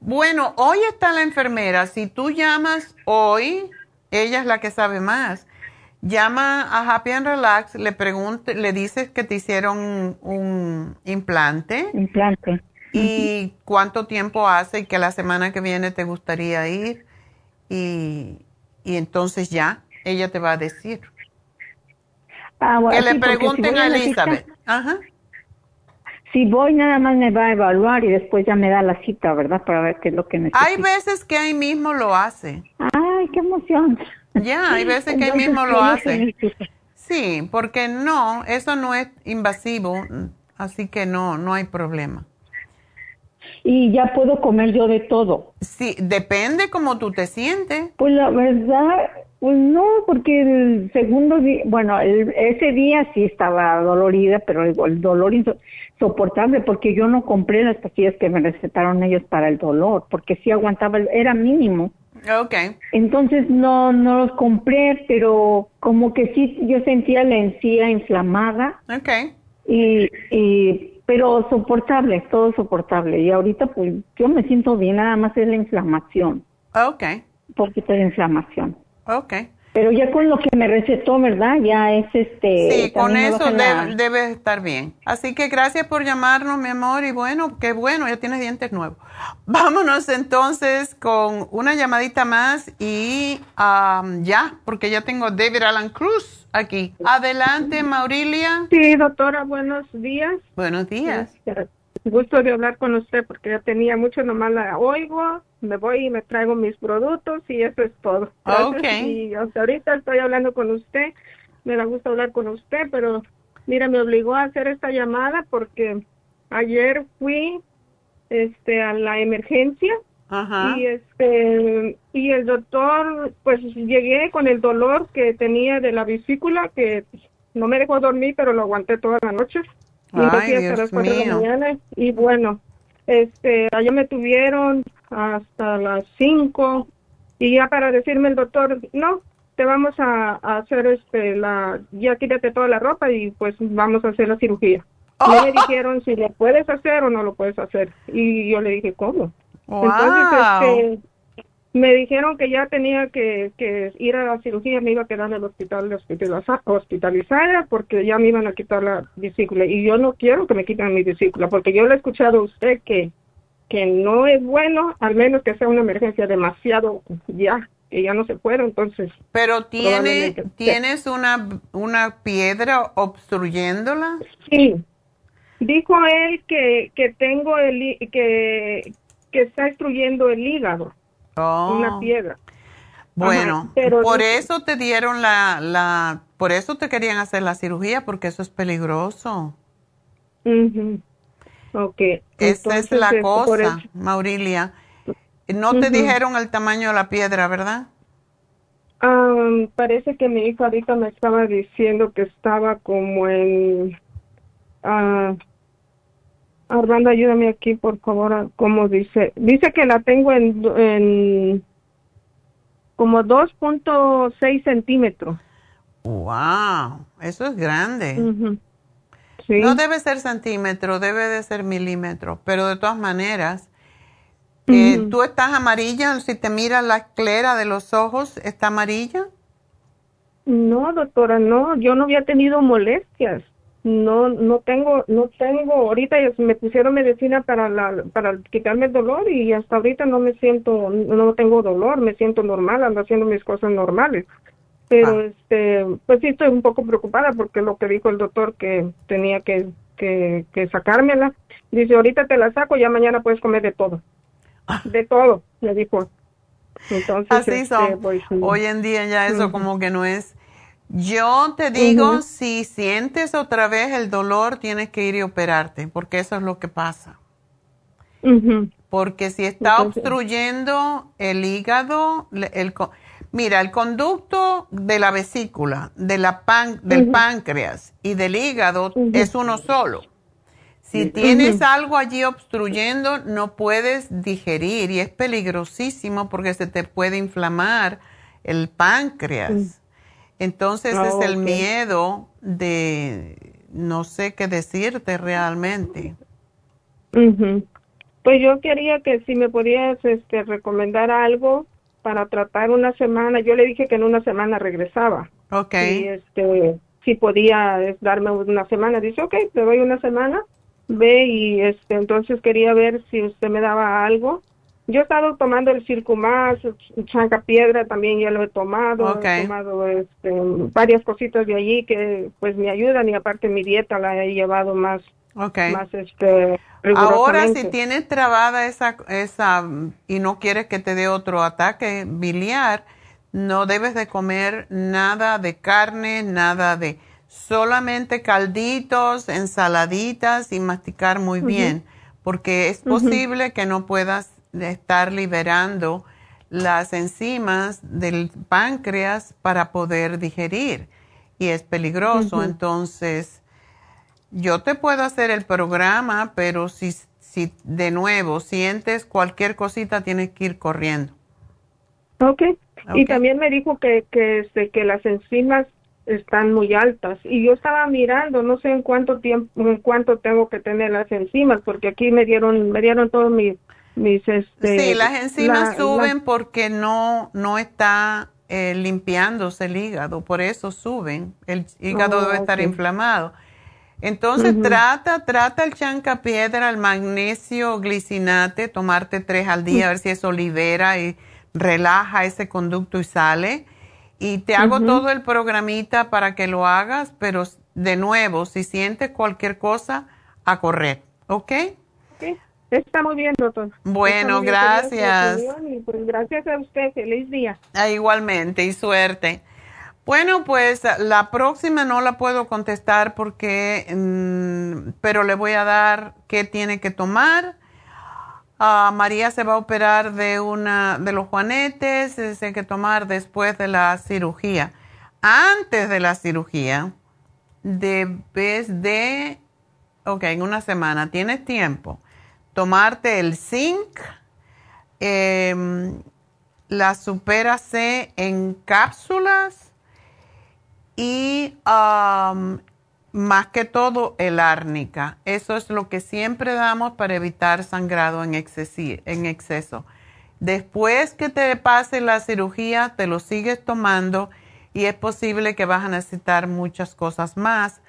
Bueno, hoy está la enfermera. Si tú llamas hoy, ella es la que sabe más. Llama a Happy and Relax, le pregunte, le dices que te hicieron un implante. Implante. Y cuánto tiempo hace y que la semana que viene te gustaría ir. Y, y entonces ya, ella te va a decir. Ah, bueno, que le pregunten a Elizabeth. Ajá si voy nada más me va a evaluar y después ya me da la cita, ¿verdad? Para ver qué es lo que necesito. Hay veces que ahí mismo lo hace. Ay, qué emoción. Ya, hay veces que ahí mismo lo hace. Sí, porque no, eso no es invasivo, así que no, no hay problema. Y ya puedo comer yo de todo. Sí, depende cómo tú te sientes. Pues la verdad, pues no, porque el segundo día, bueno, ese día sí estaba dolorida, pero el, dolor insoportable, porque yo no compré las pastillas que me recetaron ellos para el dolor, porque sí aguantaba, era mínimo. Ok. Entonces no, no los compré, pero como que sí, yo sentía la encía inflamada. Ok. Y, y, pero soportable, todo soportable. Y ahorita pues yo me siento bien, nada más es la inflamación. Ok. Un poquito de inflamación. Ok. Pero ya con lo que me recetó, ¿verdad? Ya es este... Sí, con eso debe, estar bien. Así que gracias por llamarnos, mi amor, y bueno, qué bueno, ya tienes dientes nuevos. Vámonos entonces con una llamadita más y ya, porque ya tengo David Alan Cruz aquí. Adelante, Maurilia. Sí, doctora, buenos días. Buenos días. Gusto de hablar con usted porque ya tenía mucho, nomás la oigo me voy y me traigo mis productos y eso es todo. Okay. Y hasta ahorita estoy hablando con usted, me da gusto hablar con usted, pero Mira, me obligó a hacer esta llamada porque ayer fui este a la emergencia Ajá. y este y el doctor pues llegué con el dolor que tenía de la vesícula que no me dejó dormir pero lo aguanté toda la noche y Ay, hasta Dios las cuatro de la mío. mañana. Y bueno este allá me tuvieron hasta las cinco. Y ya para decirme el doctor no te vamos a, a hacer este la ya quítate toda la ropa y pues vamos a hacer la cirugía no me dijeron si lo puedes hacer o no lo puedes hacer. Y yo le dije cómo Wow. entonces, este, me dijeron que ya tenía que, que ir a la cirugía, me iba a quedar en el hospital hospitalizada porque ya me iban a quitar la vesícula. Y yo no quiero que me quiten mi vesícula porque yo le he escuchado a usted que, que no es bueno, al menos que sea una emergencia demasiado ya, que ya no se puede, entonces. Pero tiene, ¿tienes una, una piedra obstruyéndola? Sí. Dijo él que, que tengo el, que, que está destruyendo el hígado, Oh. una piedra. Bueno, Ajá, pero por eso te dieron la, la, por eso te querían hacer la cirugía, porque eso es peligroso. Ujú. Ok. Esa es la este, cosa, Maurilia. No te dijeron el tamaño de la piedra, ¿verdad? Am, parece que mi hijo ahorita me estaba diciendo que estaba como en... ah, Armando, ayúdame aquí, por favor. ¿Cómo dice? Dice que la tengo en, en como 2.6 centímetros. Wow, eso es grande. Sí. No debe ser centímetro, debe de ser milímetro, pero de todas maneras, eh. ¿tú estás amarilla? Si te miras la esclera de los ojos, ¿está amarilla? No, doctora, no, yo no había tenido molestias. No, no tengo, no tengo, ahorita me pusieron medicina para la, para quitarme el dolor y hasta ahorita no me siento, no tengo dolor, me siento normal, ando haciendo mis cosas normales. Pero este, pues sí estoy un poco preocupada porque lo que dijo el doctor que tenía que, que, que sacármela. Dice, ahorita te la saco, ya mañana puedes comer de todo. De todo, me dijo. Entonces, Así este, son. pues. Hoy en día ya eso como que no es. Yo te digo, si sientes otra vez el dolor, tienes que ir y operarte, porque eso es lo que pasa. Porque si está Entonces- obstruyendo el hígado, el, mira, el conducto de la vesícula, de la pan, del páncreas y del hígado es uno solo. Si tienes algo allí obstruyendo, no puedes digerir y es peligrosísimo porque se te puede inflamar el páncreas. Entonces Ah, es el ok. miedo de no sé qué decirte realmente. Ujú. Pues yo quería que si me podías este, recomendar algo para tratar una semana. Yo le dije que en una semana regresaba. Ok. Y este, si podía es, darme una semana. Dice, ok, te doy una semana. Ve y este, entonces quería ver si usted me daba algo. Yo he estado tomando el Circumax, Chanca Piedra también ya lo he tomado. Ok. He tomado este, varias cositas de allí que pues me ayudan y aparte mi dieta la he llevado más, Ok. más este, Ahora, si tienes trabada esa, esa y no quieres que te dé otro ataque biliar, no debes de comer nada de carne, nada de solamente calditos, ensaladitas y masticar muy bien, porque es posible que no puedas estar liberando las enzimas del páncreas para poder digerir y es peligroso. Entonces, yo te puedo hacer el programa, pero si, si de nuevo sientes cualquier cosita, tienes que ir corriendo. Ok. Y Ok. también me dijo que, que, este, que las enzimas están muy altas. Y yo estaba mirando, no sé en cuánto tiempo, en cuánto tengo que tener las enzimas, porque aquí me dieron, me dieron todos mis, mis, este. sí, las enzimas la- suben la- porque no, no está eh, limpiándose el hígado, por eso suben. El hígado Oh, debe estar ok. inflamado. Entonces trata, trata el chanca piedra, el magnesio glicinate, tomarte tres al día, a ver si eso libera y relaja ese conducto y sale. Y te hago todo el programita para que lo hagas, pero de nuevo, si sientes cualquier cosa, a correr, ¿ok? Está muy bien, doctor. Bueno, bien, gracias. Y pues gracias a usted. Feliz día. Ah, igualmente, y suerte. Bueno, pues la próxima no la puedo contestar porque, mm, pero le voy a dar qué tiene que tomar. Ah, María se va a operar de una de los juanetes, tiene que tomar después de la cirugía. Antes de la cirugía, debes de, ok, en una semana, tienes tiempo, tomarte el zinc, em, la supera C en cápsulas y más que todo el árnica. Eso es lo que siempre damos para evitar sangrado en, en exceso. Después que te pase la cirugía, te lo sigues tomando y es posible que vas a necesitar muchas cosas más,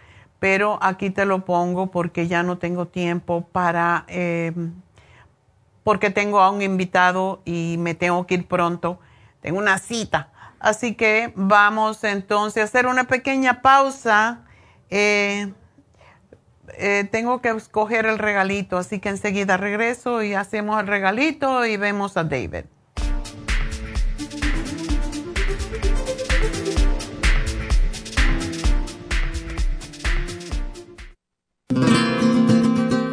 pero aquí te lo pongo porque ya no tengo tiempo para, em, porque tengo a un invitado y me tengo que ir pronto. Tengo una cita Así que vamos entonces a hacer una pequeña pausa. Eh, eh, tengo que escoger el regalito, así que enseguida regreso y hacemos el regalito y vemos a David.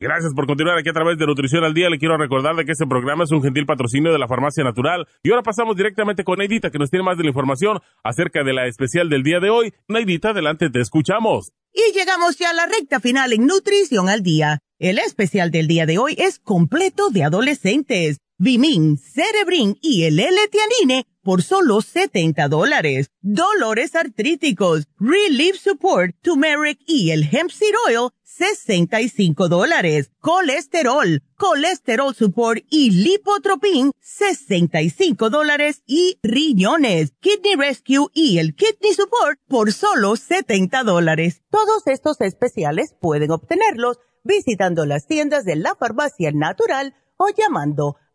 Gracias por continuar aquí a través de Nutrición al Día. Le quiero recordar de que este programa es un gentil patrocinio de la Farmacia Natural. Y ahora pasamos directamente con Neidita, que nos tiene más de la información acerca de la especial del día de hoy. Neidita, adelante, te escuchamos. Y llegamos ya a la recta final en Nutrición al Día. El especial del día de hoy es completo de adolescentes. Vimin, Cerebrin y el L-Tianine por solo 70 dólares. Dolores artríticos, Relief Support, Turmeric y el Hemp Seed Oil 65 dólares. Colesterol, Colesterol Support y Lipotropin, 65 dólares. Y riñones, Kidney Rescue y el Kidney Support por solo 70 dólares. Todos estos especiales pueden obtenerlos visitando las tiendas de la farmacia natural o llamando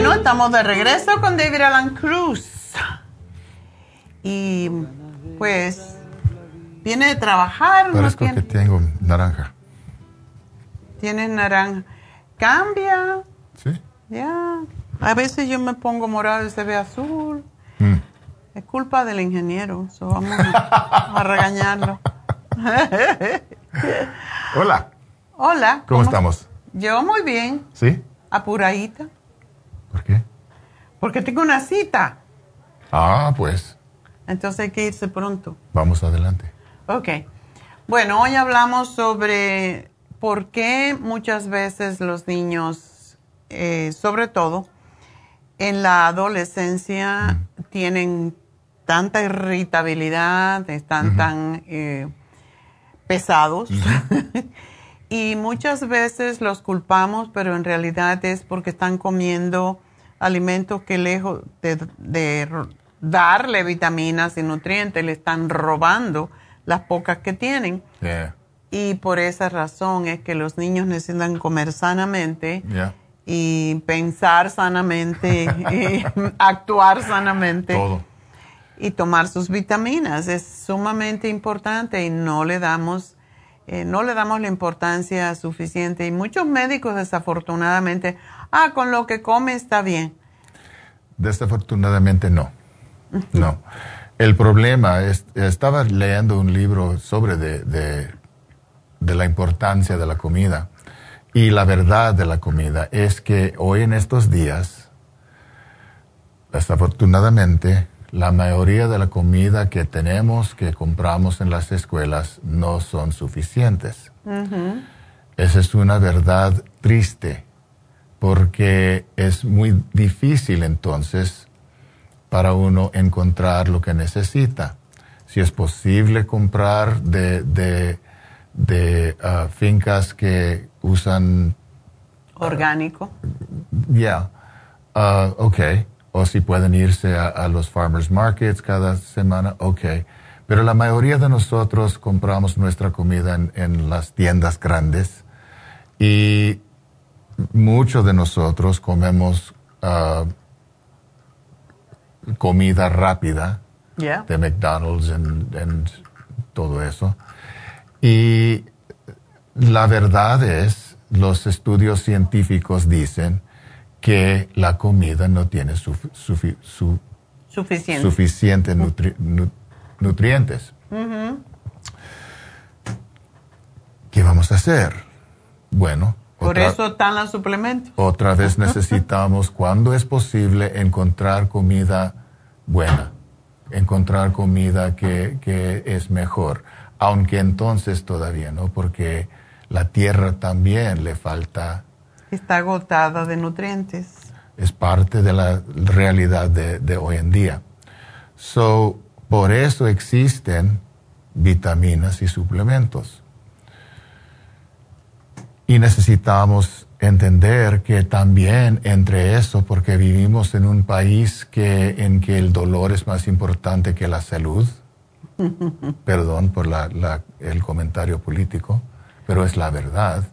Bueno, estamos de regreso con David Alan Cruz. Y pues viene de trabajar. Parezco que tengo naranja. Tienes naranja. Cambia. Sí. Ya. A veces yo me pongo morado y se ve azul. Mm. Es culpa del ingeniero. vamos a, regañarlo. Hola. Hola. ¿Cómo, estamos? Yo muy bien. ¿Sí? Apuradita. ¿Por qué? Porque tengo una cita. Ah, pues. Entonces hay que irse pronto. Vamos adelante. Ok. Bueno, hoy hablamos sobre por qué muchas veces los niños, eh, sobre todo en la adolescencia, tienen tanta irritabilidad, están tan eh, pesados. y muchas veces los culpamos, pero en realidad es porque están comiendo alimentos que lejos de, de darle vitaminas y nutrientes, le están robando las pocas que tienen. Yeah. Y por esa razón es que los niños necesitan comer sanamente Yeah. y pensar sanamente, y actuar sanamente Todo. y tomar sus vitaminas. Es sumamente importante y no le damos, eh, no le damos la importancia suficiente. Y muchos médicos desafortunadamente, ah, con lo que come está bien. Desafortunadamente no. No. El problema es, estaba leyendo un libro sobre de, de, de la importancia de la comida y la verdad de la comida es que hoy en estos días, desafortunadamente, la mayoría de la comida que tenemos, que compramos en las escuelas, no son suficientes. Esa es una verdad triste, porque es muy difícil entonces para uno encontrar lo que necesita. Si es posible comprar de, de, de ah, fincas que usan, Orgánico. ya, ah, ok, o si pueden irse a, a los farmers markets cada semana, ok. Pero la mayoría de nosotros compramos nuestra comida en, en las tiendas grandes y muchos de nosotros comemos ah, comida rápida Yeah. de McDonald's y todo eso. Y la verdad es, los estudios científicos dicen que la comida no tiene sufi- sufi- su- Suficiente. suficiente nutri- nu- nutrientes. ¿Qué vamos a hacer? Bueno, Por otra- eso están los suplementos. Otra vez necesitamos, cuando es posible, encontrar comida buena, encontrar comida que, que es mejor, aunque entonces todavía no, porque la tierra también le falta, Está agotada de nutrientes. es parte de la realidad de, de hoy en día. So, por eso existen vitaminas y suplementos. Y necesitamos entender que también entre eso, porque vivimos en un país que, en que el dolor es más importante que la salud, perdón por la- la- el comentario político, pero es la verdad.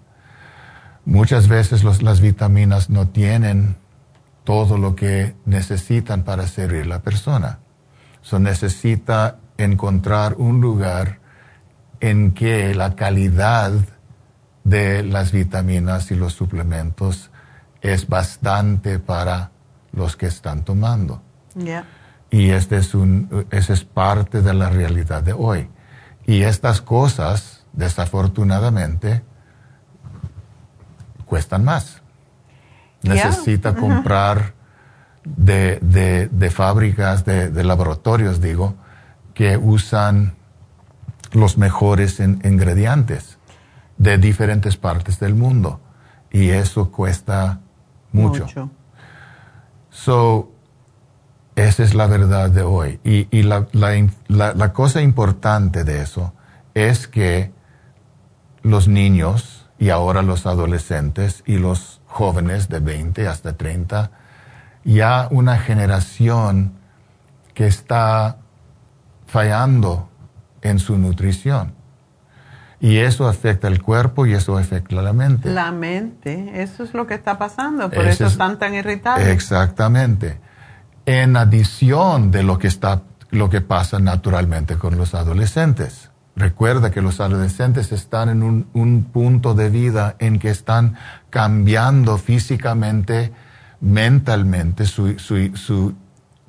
Muchas veces los- las vitaminas no tienen todo lo que necesitan para servir la persona. So necesita encontrar un lugar en que la calidad de las vitaminas y los suplementos es bastante para los que están tomando. Y este es un, esa es parte de la realidad de hoy. Y estas cosas, desafortunadamente, cuestan más. Necesita comprar de, de- de fábricas, de, de laboratorios, digo, que usan los mejores in- ingredientes de diferentes partes del mundo. Y eso cuesta mucho. So, esa es la verdad de hoy. Y, y la, la in- la- la cosa importante de eso es que los niños y ahora los adolescentes y los jóvenes de 20 hasta 30, ya una generación que está fallando en su nutrición. Y eso afecta el cuerpo y eso afecta la mente. La mente, eso es lo que está pasando, por eso es- están tan irritables. Exactamente. En adición de lo que está, lo que pasa naturalmente con los adolescentes. Recuerda que los adolescentes están en un, un punto de vida en que están cambiando físicamente, mentalmente su, su- su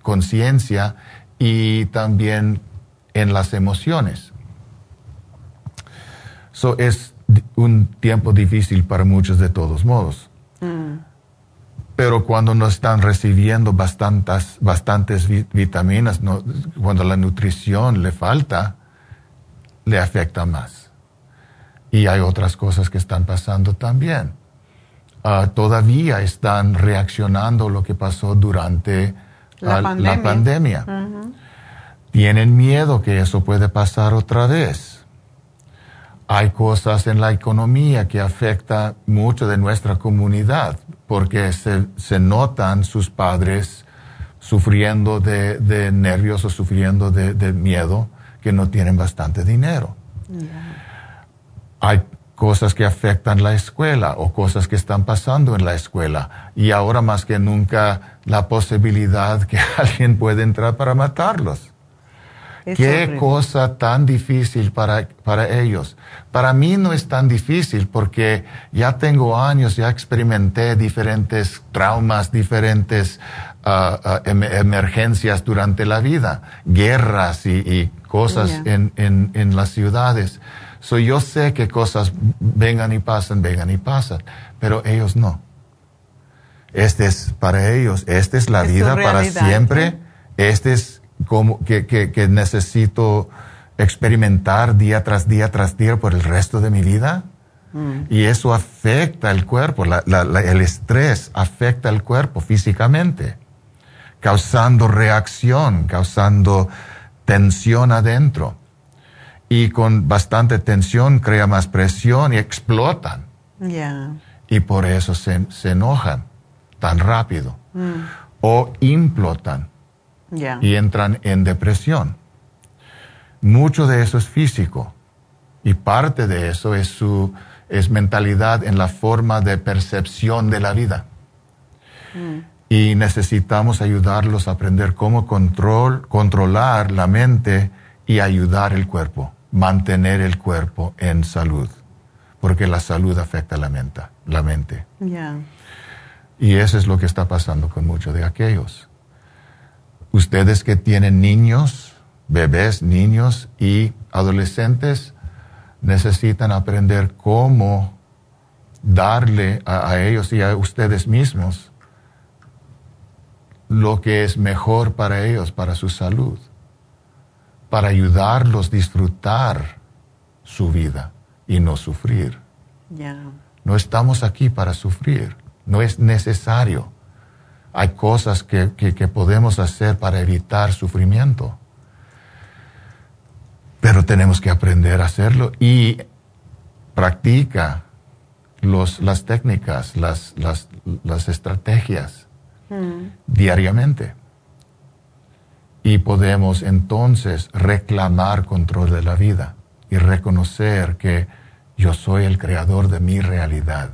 conciencia y también en las emociones. So es un tiempo difícil para muchos de todos modos. Mm. Pero cuando no están recibiendo bastantes, bastantes vi- vitaminas, no- cuando la nutrición le falta, le afecta más. Y hay otras cosas que están pasando también. Ah, todavía están reaccionando a lo que pasó durante La ah, pandemia. Tienen miedo que eso puede pasar otra vez. Hay cosas en la economía que afectan mucho de nuestra comunidad porque se, se notan sus padres sufriendo de, de nervios o sufriendo de, de, miedo que no tienen bastante dinero. Hay cosas que afectan la escuela o cosas que están pasando en la escuela y ahora más que nunca la posibilidad que alguien puede entrar para matarlos. Qué cosa tan difícil para, para ellos. Para mí no es tan difícil porque ya tengo años, ya experimenté diferentes traumas, diferentes uh, uh, em emergencias durante la vida, guerras y, y cosas yeah. en, en, en, las ciudades. So yo sé que cosas vengan y pasan, vengan y pasan, pero ellos no. Este es para ellos, esta es la es vida para siempre. Este es como que, que, que, necesito experimentar día tras día tras día por el resto de mi vida. Mm. Y eso afecta el cuerpo, la, la, la, el estrés afecta el cuerpo físicamente, causando reacción, causando tensión adentro. Y con bastante tensión crea más presión y explotan. Yeah. Y por eso se, se enojan tan rápido. Mm. O implotan Yeah. y entran en depresión. Mucho de eso es físico y parte de eso es su es mentalidad en la forma de percepción de la vida. Mm. Y necesitamos ayudarlos a aprender cómo control, controlar la mente y ayudar el cuerpo, mantener el cuerpo en salud, porque la salud afecta la mente. La mente. Yeah. Y eso es lo que está pasando con muchos de aquellos. Ustedes que tienen niños, bebés, niños y adolescentes, necesitan aprender cómo darle a, a, ellos y a ustedes mismos lo que es mejor para ellos, para su salud, para ayudarlos a disfrutar su vida y no sufrir. Yeah. No estamos aquí para sufrir, no es necesario hay cosas que, que, que, podemos hacer para evitar sufrimiento. Pero tenemos que aprender a hacerlo y practica los, las técnicas, las, las, las estrategias mm. diariamente. Y podemos entonces reclamar control de la vida y reconocer que yo soy el creador de mi realidad.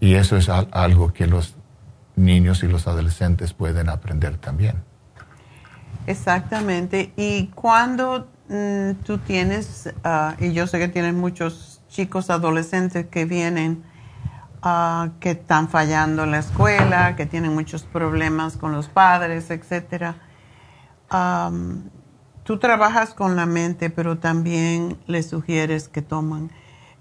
Y eso es algo que los niños y los adolescentes pueden aprender también. Exactamente. Y cuando mm, tú tienes, uh, y yo sé que tienes muchos chicos adolescentes que vienen, uh, que están fallando en la escuela, que tienen muchos problemas con los padres, etcétera. Um, tú trabajas con la mente, pero también les sugieres que toman,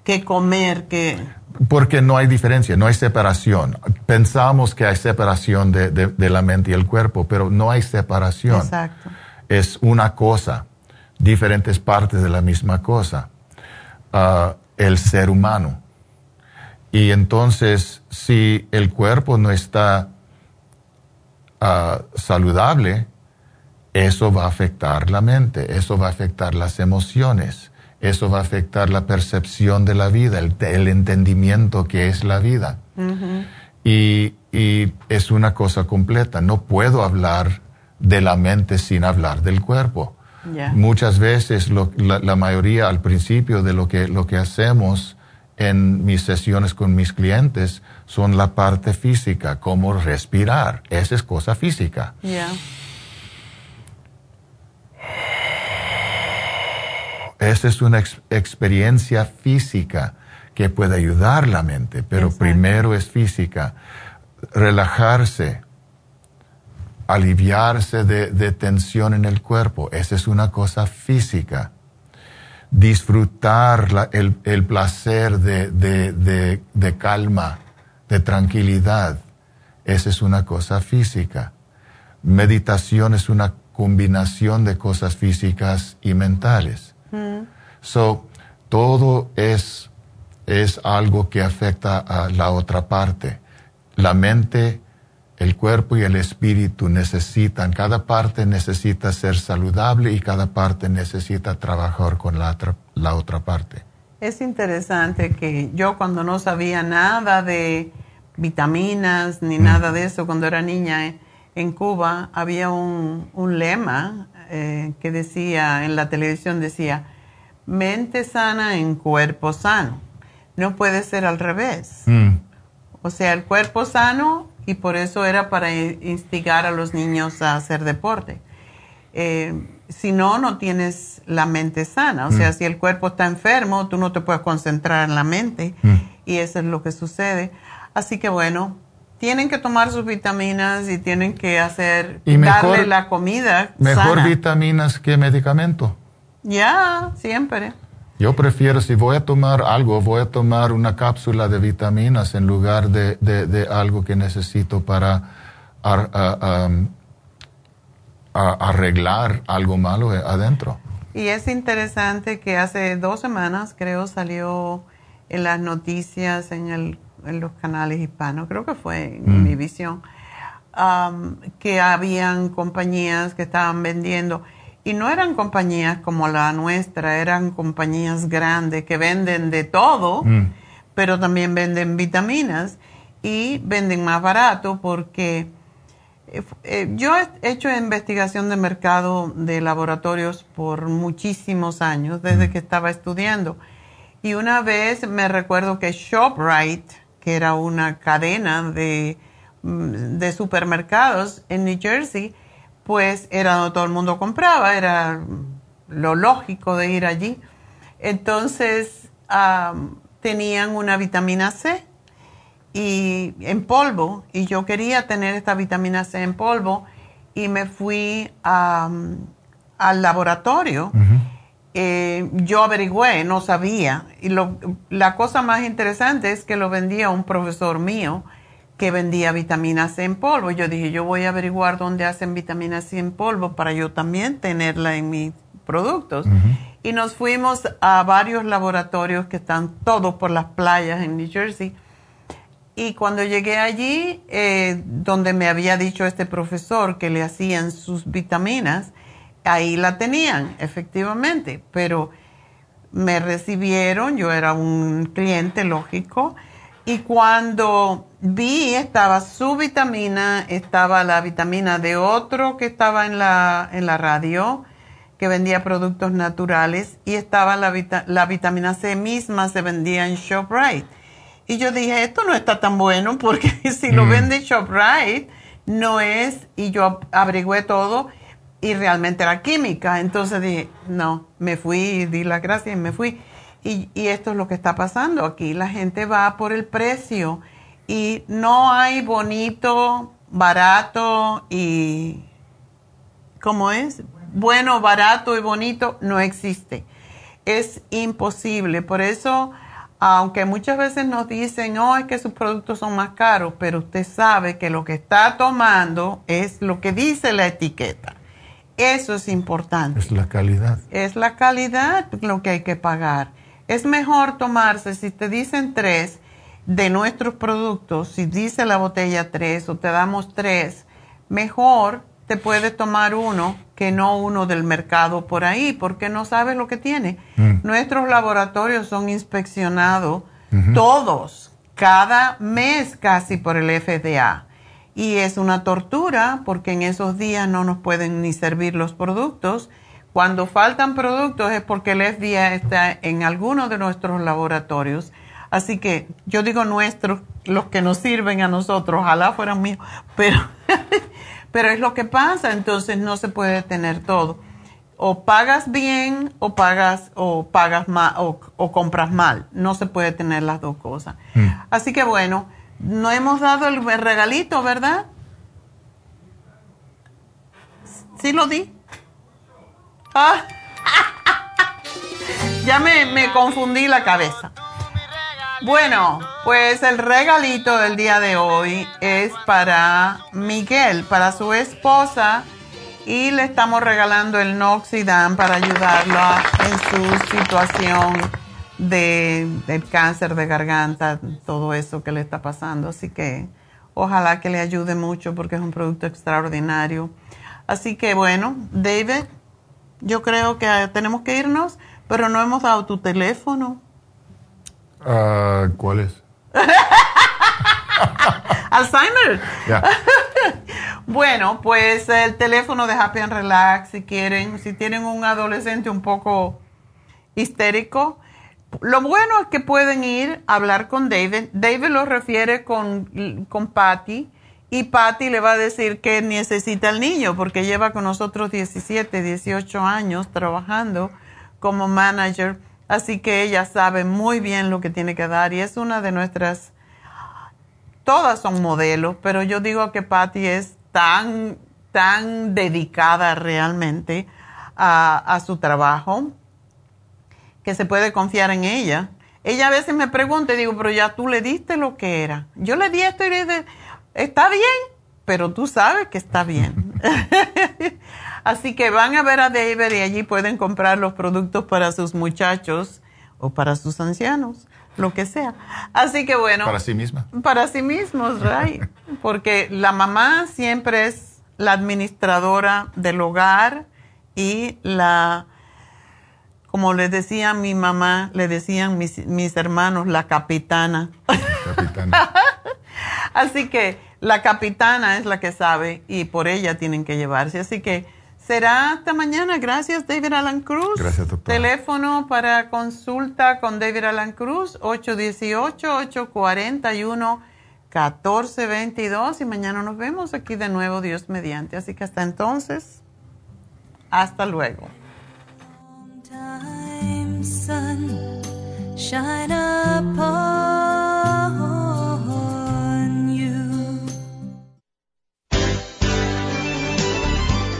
que comer, que porque no hay diferencia, no hay separación. Pensamos que hay separación de, de, de, la mente y el cuerpo, pero no hay separación. Exacto. Es una cosa, diferentes partes de la misma cosa. Uh, el ser humano. Y entonces, si el cuerpo no está uh, saludable, eso va a afectar la mente, eso va a afectar las emociones eso va a afectar la percepción de la vida, el, el entendimiento que es la vida. Uh -huh. y, y, es una cosa completa. No puedo hablar de la mente sin hablar del cuerpo. Yeah. Muchas veces lo, la, la, mayoría al principio de lo que, lo que hacemos en mis sesiones con mis clientes son la parte física, como respirar. Esa es cosa física. Yeah. Esa es una ex experiencia física que puede ayudar la mente, pero Exacto. primero es física. Relajarse, aliviarse de, de, tensión en el cuerpo, esa es una cosa física. Disfrutar la, el, el, placer de, de, de calma, de tranquilidad, esa es una cosa física. Meditación es una combinación de cosas físicas y mentales. Mm. So, todo es, es algo que afecta a la otra parte. La mente el cuerpo y el espíritu necesitan, cada parte necesita ser saludable y cada parte necesita trabajar con la otra, la otra parte. Es interesante que yo cuando no sabía nada de vitaminas ni nada de eso, cuando era niña en Cuba, había un, un lema eh, que decía, en la televisión decía, mente sana en cuerpo sano. No puede ser al revés. Mm. O sea, el cuerpo sano y por eso era para instigar a los niños a hacer deporte. Eh, si no, no tienes la mente sana. O sea, Mm. si el cuerpo está enfermo, tú no te puedes concentrar en la mente Mm. y eso es lo que sucede. Así que bueno, tienen que tomar sus vitaminas y tienen que hacer, Y mejor- darle la comida Mejor sana. vitaminas que medicamento. Ya, siempre. Yo prefiero, si voy a tomar algo, voy a tomar una cápsula de vitaminas en lugar de, de- de algo que necesito para ar- a- am, a- arreglar algo malo adentro. Y es interesante que hace dos semanas, creo, salió en las noticias, en, el, en los canales hispanos, creo que fue en Mm. mi visión, am, que habían compañías que estaban vendiendo, y no eran compañías como la nuestra, eran compañías grandes que venden de todo, Mm. pero también venden vitaminas y venden más barato porque eh, eh, yo he hecho investigación de mercado de laboratorios por muchísimos años, desde que estaba estudiando. Y una vez me recuerdo que ShopRite, que era una cadena de, mm, de supermercados en New Jersey, pues era donde todo el mundo compraba, era lo lógico de ir allí. Entonces, tenían una vitamina C y en polvo y yo quería tener esta vitamina C en polvo y me fui a, al laboratorio. Eh, yo averigüé, no sabía. Y lo, la cosa más interesante es que lo vendía un profesor mío que vendía vitamina C en polvo. Yo dije, yo voy a averiguar dónde hacen vitamina C en polvo para yo también tenerla en mis productos. Y nos fuimos a varios laboratorios que están todos por las playas en New Jersey. Y cuando llegué allí, eh, donde me había dicho este profesor que le hacían sus vitaminas, ahí la tenían, efectivamente, pero me recibieron, yo era un cliente lógico, y cuando vi estaba su vitamina, estaba la vitamina de otro que estaba en la, en la radio, que vendía productos naturales, y estaba la, vita- la vitamina C misma, se vendía en ShopRite. Y yo dije, esto no está tan bueno porque si lo Mm. vende ShopRite, no es, y yo averigüé todo y realmente era química. Entonces dije, no, me fui, di las gracias y me fui. Y, y esto es lo que está pasando aquí. La gente va por el precio y no hay bonito, barato y, ¿cómo es? Bueno, barato y bonito no existe. Es imposible. Por eso, aunque muchas veces nos dicen, oh, es que sus productos son más caros, pero usted sabe que lo que está tomando es lo que dice la etiqueta. Eso es importante. Es la calidad. Es la calidad lo que hay que pagar. Es mejor tomarse, si te dicen tres de nuestros productos, si dice la botella tres o te damos tres, mejor te puedes tomar uno que no uno del mercado por ahí, porque no sabes lo que tiene. Mm. Nuestros laboratorios son inspeccionados todos, cada mes casi por el FDA. Y es una tortura porque en esos días no nos pueden ni servir los productos. Cuando faltan productos es porque el FDA está en alguno de nuestros laboratorios. Así que yo digo nuestros, los que nos sirven a nosotros, ojalá fueran míos, pero, pero es lo que pasa, entonces no se puede tener todo. O pagas bien o pagas o pagas mal o, o compras mal. No se puede tener las dos cosas. Así que bueno, no hemos dado el regalito, ¿verdad? Sí lo di. Ah. ya me, me confundí la cabeza. Bueno, pues el regalito del día de hoy es para Miguel, para su esposa, y le estamos regalando el Noxidan para ayudarlo en su situación de, cáncer de garganta, todo eso que le está pasando. Así que Ojalá que le ayude mucho porque es un producto extraordinario. Así que bueno, David, yo creo que tenemos que irnos, pero no hemos dado tu teléfono. Ah, ¿Cuál es? Alzheimer. bueno, pues el teléfono de Happy and Relax, si quieren, si tienen un adolescente un poco histérico, lo bueno es que pueden ir a hablar con David. David lo refiere con, con Patty y Patty le va a decir qué necesita el niño porque lleva con nosotros 17, 18 años trabajando como manager. Así que ella sabe muy bien lo que tiene que dar y es una de nuestras, todas son modelos, pero yo digo que Patty es tan, tan dedicada realmente a, a su trabajo que se puede confiar en ella. Ella a veces me pregunta y digo, pero ya tú le diste lo que era. Yo le di esto y le dije, está bien, pero tú sabes que está bien. Así que van a ver a David y allí pueden comprar los productos para sus muchachos o para sus ancianos, lo que sea. Así que bueno. Para sí misma. Para sí mismos, right. Porque la mamá siempre es la administradora del hogar y la como le decía mi mamá, le decían mis, mis hermanos, la capitana. Capitana. Así que la capitana es la que sabe y por ella tienen que llevarse. Así que será hasta mañana. Gracias, David Alan Cruz. Gracias, doctor. Teléfono para consulta con David Alan Cruz, 818-841-1422. Y mañana nos vemos aquí de nuevo, Dios mediante. Así que hasta entonces, hasta luego.